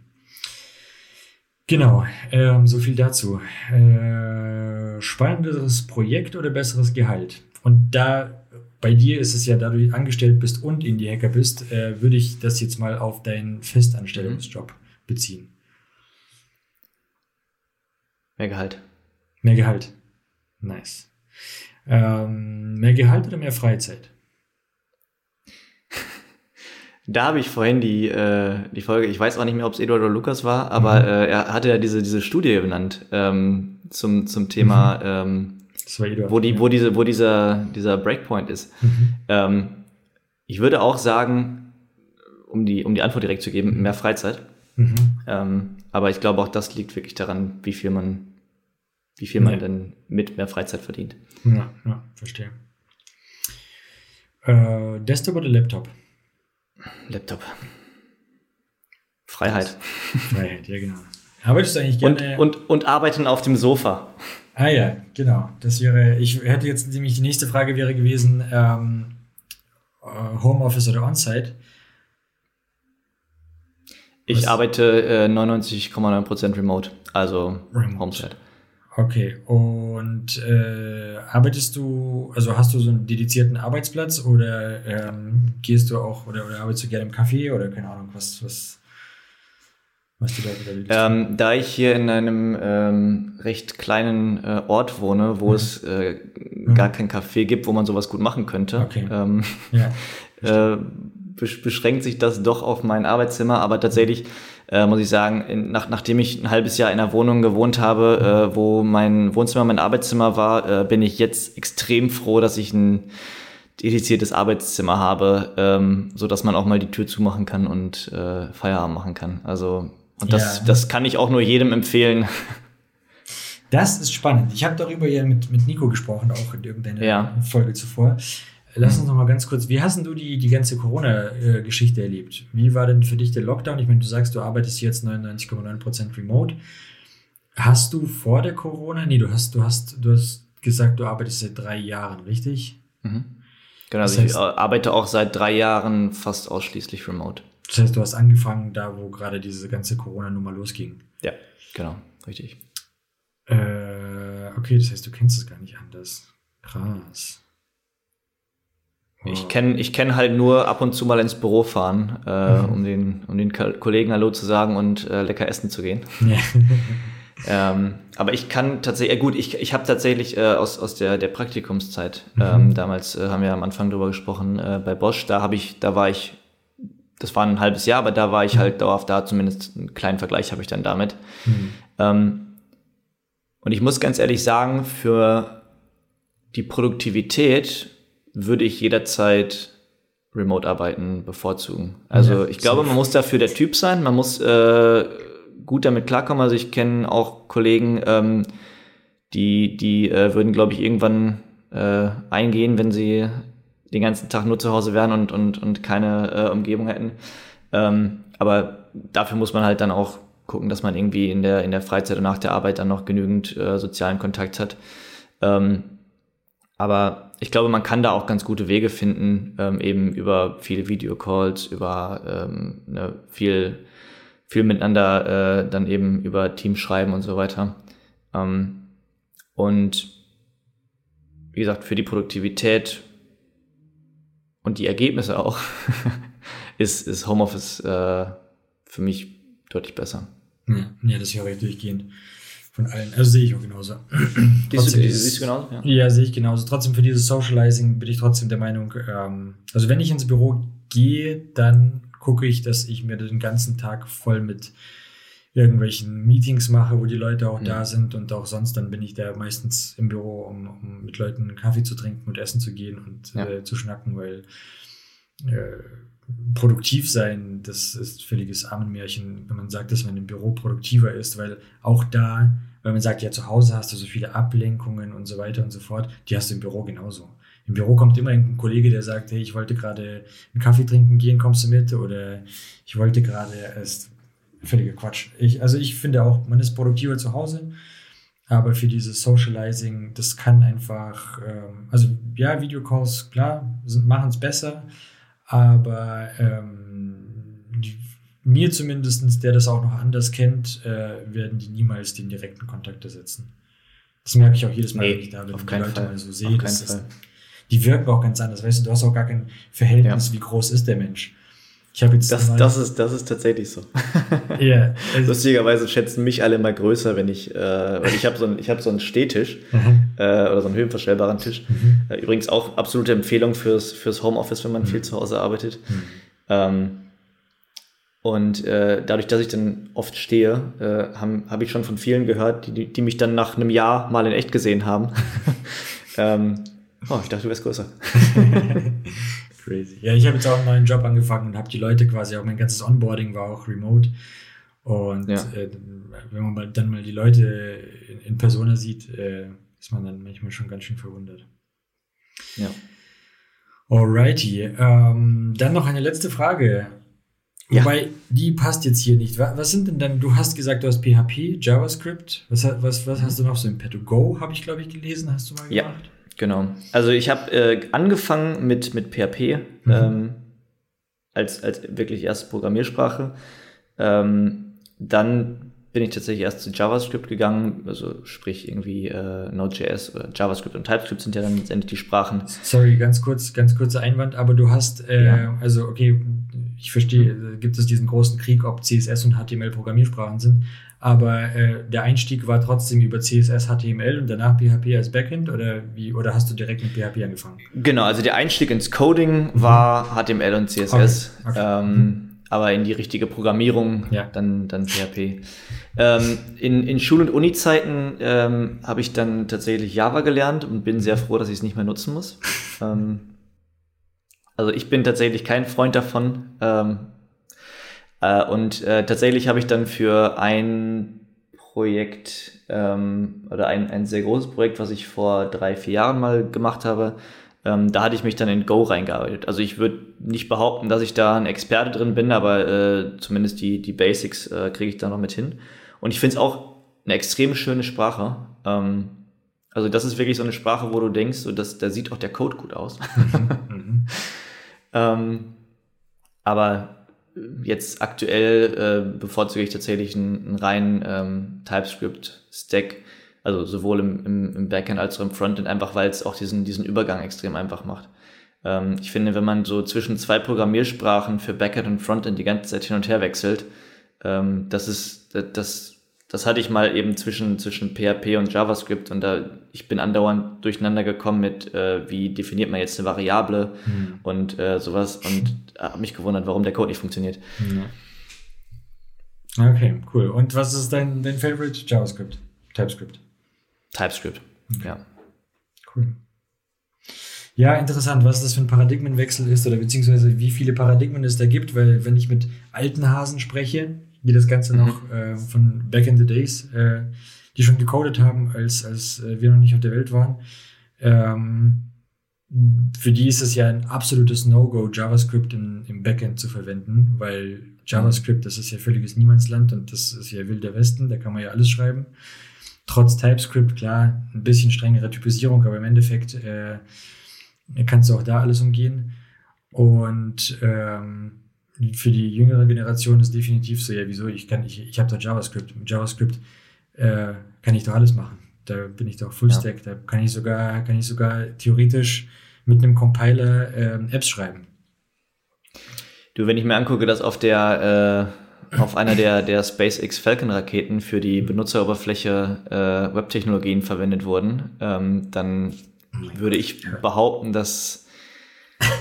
[SPEAKER 2] Genau, ähm, so viel dazu. Äh, spannenderes Projekt oder besseres Gehalt? Und da bei dir ist es ja, da du angestellt bist und Indie-Hacker bist, äh, würde ich das jetzt mal auf deinen Festanstellungsjob beziehen.
[SPEAKER 3] Mehr Gehalt.
[SPEAKER 2] Mehr Gehalt. Nice. Ähm, mehr Gehalt oder mehr Freizeit?
[SPEAKER 3] Da habe ich vorhin die, äh, die Folge, ich weiß auch nicht mehr, ob es Eduard oder Lukas war, aber mhm. äh, er hatte ja diese, diese Studie benannt ähm, zum, zum Thema, mhm. ähm, Eduard, wo, die, ja. wo, diese, wo dieser, dieser Breakpoint ist. Mhm. Ähm, ich würde auch sagen, um die, um die Antwort direkt zu geben, mehr Freizeit. Mhm. Ähm, aber ich glaube auch, das liegt wirklich daran, wie viel man, wie viel man ja. denn mit mehr Freizeit verdient.
[SPEAKER 2] Ja, ja verstehe. Äh, Desktop oder Laptop?
[SPEAKER 3] Laptop. Freiheit.
[SPEAKER 2] Freiheit, ja genau. Arbeitest du eigentlich
[SPEAKER 3] gerne? Und, und, und arbeiten auf dem Sofa.
[SPEAKER 2] Ah ja, genau. Das wäre, ich hätte jetzt nämlich die nächste Frage wäre gewesen, ähm, äh, Homeoffice oder On-Site.
[SPEAKER 3] Ich Was? arbeite äh, 99,9% remote, also remote. Homesite.
[SPEAKER 2] Okay, und äh, arbeitest du, also hast du so einen dedizierten Arbeitsplatz oder ähm, gehst du auch oder, oder arbeitest du gerne im Café oder keine Ahnung, was, was,
[SPEAKER 3] was du da wieder ähm, Da ich hier in einem ähm, recht kleinen äh, Ort wohne, wo mhm. es äh, mhm. gar kein Café gibt, wo man sowas gut machen könnte, okay. ähm, ja, äh, beschränkt sich das doch auf mein Arbeitszimmer, aber tatsächlich äh, muss ich sagen, in, nach, nachdem ich ein halbes Jahr in einer Wohnung gewohnt habe, äh, wo mein Wohnzimmer mein Arbeitszimmer war, äh, bin ich jetzt extrem froh, dass ich ein dediziertes Arbeitszimmer habe, ähm, so dass man auch mal die Tür zumachen kann und äh, Feierabend machen kann. Also und das, ja. das kann ich auch nur jedem empfehlen.
[SPEAKER 2] Das ist spannend. Ich habe darüber ja mit, mit Nico gesprochen, auch in irgendeiner ja. Folge zuvor. Lass uns noch mal ganz kurz, wie hast du die, die ganze Corona-Geschichte erlebt? Wie war denn für dich der Lockdown? Ich meine, du sagst, du arbeitest jetzt 99,9% remote. Hast du vor der Corona, nee, du hast, du hast, du hast gesagt, du arbeitest seit drei Jahren, richtig? Mhm.
[SPEAKER 3] Genau, also ich arbeite auch seit drei Jahren fast ausschließlich remote.
[SPEAKER 2] Das heißt, du hast angefangen da, wo gerade diese ganze Corona-Nummer losging.
[SPEAKER 3] Ja, genau, richtig.
[SPEAKER 2] Äh, okay, das heißt, du kennst es gar nicht anders. Krass.
[SPEAKER 3] Ich kenne ich kenn halt nur ab und zu mal ins Büro fahren, äh, mhm. um, den, um den Kollegen Hallo zu sagen und äh, lecker essen zu gehen. Ja. ähm, aber ich kann tatsächlich, äh, gut, ich, ich habe tatsächlich äh, aus, aus der, der Praktikumszeit, mhm. ähm, damals äh, haben wir am Anfang drüber gesprochen, äh, bei Bosch, da habe ich, da war ich, das war ein halbes Jahr, aber da war ich mhm. halt dauerhaft da, zumindest einen kleinen Vergleich habe ich dann damit. Mhm. Ähm, und ich muss ganz ehrlich sagen, für die Produktivität würde ich jederzeit Remote-Arbeiten bevorzugen. Also ja, ich glaube, man muss dafür der Typ sein, man muss äh, gut damit klarkommen. Also ich kenne auch Kollegen, ähm, die, die äh, würden, glaube ich, irgendwann äh, eingehen, wenn sie den ganzen Tag nur zu Hause wären und, und, und keine äh, Umgebung hätten. Ähm, aber dafür muss man halt dann auch gucken, dass man irgendwie in der, in der Freizeit und nach der Arbeit dann noch genügend äh, sozialen Kontakt hat. Ähm, aber ich glaube, man kann da auch ganz gute Wege finden, ähm, eben über viele Videocalls, über ähm, ne, viel, viel miteinander, äh, dann eben über Teams schreiben und so weiter. Ähm, und wie gesagt, für die Produktivität und die Ergebnisse auch ist, ist Homeoffice äh, für mich deutlich besser.
[SPEAKER 2] Ja, das höre ich durchgehend von allen. Also sehe ich auch genauso.
[SPEAKER 3] Siehst du, siehst du genauso?
[SPEAKER 2] Ja. ja, sehe ich genauso. Trotzdem für dieses Socializing bin ich trotzdem der Meinung, ähm, also wenn ich ins Büro gehe, dann gucke ich, dass ich mir den ganzen Tag voll mit irgendwelchen Meetings mache, wo die Leute auch ja. da sind und auch sonst, dann bin ich da meistens im Büro, um, um mit Leuten Kaffee zu trinken und essen zu gehen und ja. äh, zu schnacken, weil äh, produktiv sein, das ist völliges Armenmärchen, wenn man sagt, dass man im Büro produktiver ist, weil auch da, wenn man sagt, ja, zu Hause hast du so viele Ablenkungen und so weiter und so fort, die hast du im Büro genauso. Im Büro kommt immer ein Kollege, der sagt, hey, ich wollte gerade einen Kaffee trinken gehen, kommst du mit? Oder ich wollte gerade, ist völliger Quatsch. Ich, also ich finde auch, man ist produktiver zu Hause, aber für dieses Socializing, das kann einfach, ähm, also ja, Videocalls, klar, machen es besser, aber ähm, mir zumindest, der das auch noch anders kennt, äh, werden die niemals den direkten Kontakt ersetzen. Das merke ich auch jedes Mal,
[SPEAKER 3] Nee,
[SPEAKER 2] wenn ich da bin
[SPEAKER 3] auf
[SPEAKER 2] die Leute
[SPEAKER 3] Fall.
[SPEAKER 2] mal so sehe. Das ist, die wirken auch ganz anders. Weißt du, du hast auch gar kein Verhältnis,
[SPEAKER 3] Ja.
[SPEAKER 2] wie groß ist der Mensch. Ich habe jetzt
[SPEAKER 3] Das,
[SPEAKER 2] mal-
[SPEAKER 3] das, ist, das ist tatsächlich so.
[SPEAKER 2] ja, also,
[SPEAKER 3] Lustigerweise schätzen mich alle mal größer, wenn ich, äh, weil ich habe so, einen- ich hab so einen Stehtisch
[SPEAKER 2] Mhm.
[SPEAKER 3] äh, oder so einen höhenverstellbaren Tisch.
[SPEAKER 2] Mhm.
[SPEAKER 3] Äh, übrigens auch absolute Empfehlung fürs, fürs Homeoffice, wenn man viel zu Hause arbeitet.
[SPEAKER 2] Mhm.
[SPEAKER 3] Ähm, und äh, dadurch, dass ich dann oft stehe, äh, habe hab ich schon von vielen gehört, die, die, mich dann nach einem Jahr mal in echt gesehen haben. ähm, oh, ich dachte, du wärst größer.
[SPEAKER 2] Crazy. Ja, ich habe jetzt auch einen neuen Job angefangen und habe die Leute quasi, auch mein ganzes Onboarding war auch remote. Und
[SPEAKER 3] Ja.
[SPEAKER 2] äh, wenn man dann mal die Leute in, in Persona sieht, äh, ist man dann manchmal schon ganz schön verwundert.
[SPEAKER 3] Ja.
[SPEAKER 2] Alrighty. Ähm, dann noch eine letzte Frage.
[SPEAKER 3] Ja.
[SPEAKER 2] Wobei, die passt jetzt hier nicht. Wa- Was sind denn dann, du hast gesagt, du hast PHP, JavaScript. Was, was, was hast du noch so im Petto? Go habe ich, glaube ich, gelesen, hast du mal
[SPEAKER 3] Ja.
[SPEAKER 2] gemacht?
[SPEAKER 3] Genau. Also ich habe äh, angefangen mit, mit PHP
[SPEAKER 2] Mhm.
[SPEAKER 3] ähm, als, als wirklich erste Programmiersprache. Ähm, dann bin ich tatsächlich erst zu JavaScript gegangen, also sprich irgendwie äh, Node.js oder JavaScript und TypeScript sind ja dann letztendlich die Sprachen.
[SPEAKER 2] Sorry, ganz kurz, ganz kurzer Einwand, aber du hast, äh,
[SPEAKER 3] Ja.
[SPEAKER 2] also okay, ich verstehe, äh, gibt es diesen großen Krieg, ob CSS und HTML Programmiersprachen sind, aber äh, der Einstieg war trotzdem über CSS, HTML und danach PHP als Backend oder wie, oder hast du direkt mit PHP angefangen?
[SPEAKER 3] Genau, also der Einstieg ins Coding war HTML und CSS,
[SPEAKER 2] Okay, okay.
[SPEAKER 3] Ähm, aber in die richtige Programmierung
[SPEAKER 2] Ja.
[SPEAKER 3] dann, dann PHP. Ähm, in, in Schul- und Uni-Zeiten ähm, habe ich dann tatsächlich Java gelernt und bin sehr froh, dass ich es nicht mehr nutzen muss. ähm, also ich bin tatsächlich kein Freund davon. Ähm, äh, und äh, tatsächlich habe ich dann für ein Projekt ähm, oder ein, ein sehr großes Projekt, was ich vor drei, vier Jahren mal gemacht habe, ähm, da hatte ich mich dann in Go reingearbeitet. Also ich würde nicht behaupten, dass ich da ein Experte drin bin, aber äh, zumindest die, die Basics äh, kriege ich da noch mit hin. Und ich finde es auch eine extrem schöne Sprache. Ähm, also das ist wirklich so eine Sprache, wo du denkst, so, dass, da sieht auch der Code gut aus. Ähm, aber jetzt aktuell äh, bevorzuge ich tatsächlich einen, einen reinen ähm, TypeScript-Stack, also sowohl im, im, im Backend als auch im Frontend, einfach weil es auch diesen, diesen Übergang extrem einfach macht. Ähm, ich finde, wenn man so zwischen zwei Programmiersprachen für Backend und Frontend die ganze Zeit hin und her wechselt, ähm, das ist, das, das, das hatte ich mal eben zwischen, zwischen PHP und JavaScript und da, ich bin andauernd durcheinander gekommen mit, äh, wie definiert man jetzt eine Variable
[SPEAKER 2] Mhm.
[SPEAKER 3] und äh, sowas und habe mich gewundert, warum der Code nicht funktioniert.
[SPEAKER 2] Ja. Okay, cool. Und was ist dein, dein Favorite? JavaScript, TypeScript.
[SPEAKER 3] TypeScript, ja.
[SPEAKER 2] Cool. Ja, interessant, was das für ein Paradigmenwechsel ist oder beziehungsweise wie viele Paradigmen es da gibt, weil wenn ich mit alten Hasen spreche, die das Ganze noch äh, von back in the days, äh, die schon gecodet haben, als, als äh, wir noch nicht auf der Welt waren, ähm, für die ist es ja ein absolutes No-Go, JavaScript im, im Backend zu verwenden, weil JavaScript, das ist ja völliges Niemandsland und das ist ja wilder Westen, da kann man ja alles schreiben. Trotz TypeScript, klar, ein bisschen strengere Typisierung, aber im Endeffekt äh, kannst du auch da alles umgehen. Und ähm, für die jüngere Generation ist definitiv so, ja, wieso, ich kann, ich, ich habe da JavaScript. Mit JavaScript äh, kann ich doch alles machen. Da bin ich doch Fullstack, da kann ich sogar, kann ich sogar theoretisch mit einem Compiler ähm, Apps schreiben.
[SPEAKER 3] Du, wenn ich mir angucke, dass auf der äh, auf einer der, der SpaceX Falcon Raketen für die Benutzeroberfläche äh, Webtechnologien verwendet wurden, ähm, dann würde ich behaupten, dass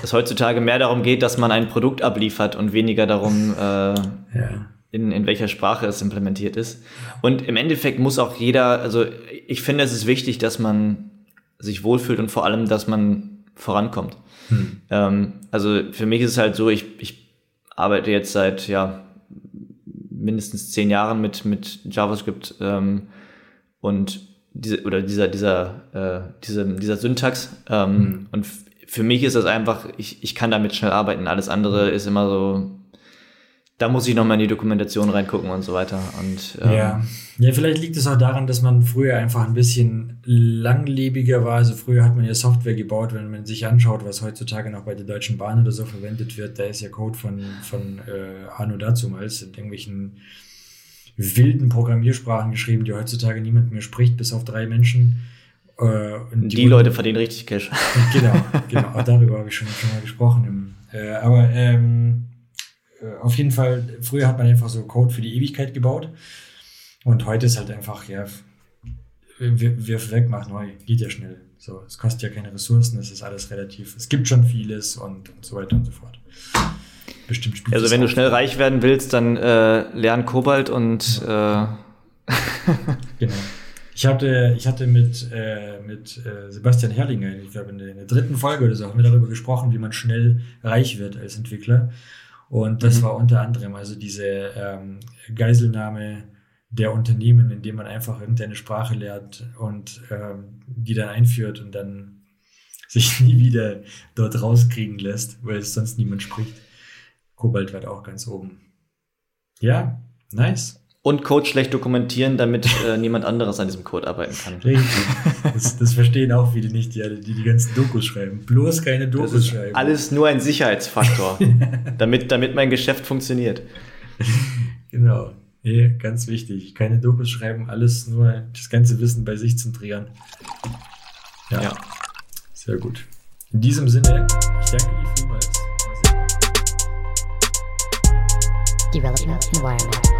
[SPEAKER 3] es heutzutage mehr darum geht, dass man ein Produkt abliefert und weniger darum, äh,
[SPEAKER 2] Ja.
[SPEAKER 3] in, in welcher Sprache es implementiert ist. Und im Endeffekt muss auch jeder, also ich finde, es ist wichtig, dass man sich wohlfühlt und vor allem, dass man vorankommt.
[SPEAKER 2] Hm.
[SPEAKER 3] Ähm, also für mich ist es halt so, ich, ich arbeite jetzt seit ja mindestens zehn Jahren mit, mit JavaScript ähm, und diese, oder dieser, dieser, äh, diese, dieser Syntax. Ähm,
[SPEAKER 2] Mhm.
[SPEAKER 3] Und für mich ist das einfach, ich, ich kann damit schnell arbeiten. Alles andere ist immer so, da muss ich nochmal in die Dokumentation reingucken und so weiter. Und,
[SPEAKER 2] ähm, ja. ja, vielleicht liegt es auch daran, dass man früher einfach ein bisschen langlebiger war. Also früher hat man ja Software gebaut, wenn man sich anschaut, was heutzutage noch bei der Deutschen Bahn oder so verwendet wird, da ist ja Code von, von äh, Anno dazumals in irgendwelchen wilden Programmiersprachen geschrieben, die heutzutage niemand mehr spricht, bis auf drei Menschen.
[SPEAKER 3] Äh, die, die Leute verdienen richtig Cash.
[SPEAKER 2] Genau, genau. Auch darüber habe ich schon, schon mal gesprochen. Äh, aber ähm, äh, auf jeden Fall, früher hat man einfach so Code für die Ewigkeit gebaut. Und heute ist halt einfach, ja, wirf weg, mach neu, geht ja schnell. So, es kostet ja keine Ressourcen, es ist alles relativ, es gibt schon vieles und, und so weiter und so fort.
[SPEAKER 3] Bestimmt spielt Also wenn du schnell reich werden willst, dann äh, lern Kobalt und ja.
[SPEAKER 2] äh genau. Ich hatte, ich hatte mit, äh, mit äh, Sebastian Herrlinger, ich glaube in der, in der, dritten Folge oder so, haben wir darüber gesprochen, wie man schnell reich wird als Entwickler. Und das mhm. war unter anderem also diese ähm, Geiselnahme der Unternehmen, indem man einfach irgendeine Sprache lernt und ähm, die dann einführt und dann sich nie wieder dort rauskriegen lässt, weil es sonst niemand spricht. Kobalt wird auch ganz oben. Ja, nice.
[SPEAKER 3] Und Code schlecht dokumentieren, damit äh, niemand anderes an diesem Code arbeiten kann.
[SPEAKER 2] Richtig. Das, das verstehen auch viele nicht, die, die die ganzen Dokus schreiben. Bloß keine Dokus schreiben.
[SPEAKER 3] Alles nur ein Sicherheitsfaktor, damit, damit mein Geschäft funktioniert.
[SPEAKER 2] Genau. Nee, ganz wichtig. Keine Dokus schreiben, alles nur das ganze Wissen bei sich zentrieren. Ja. ja. Sehr gut. In diesem Sinne, ich danke dir vielmals. Development Environment.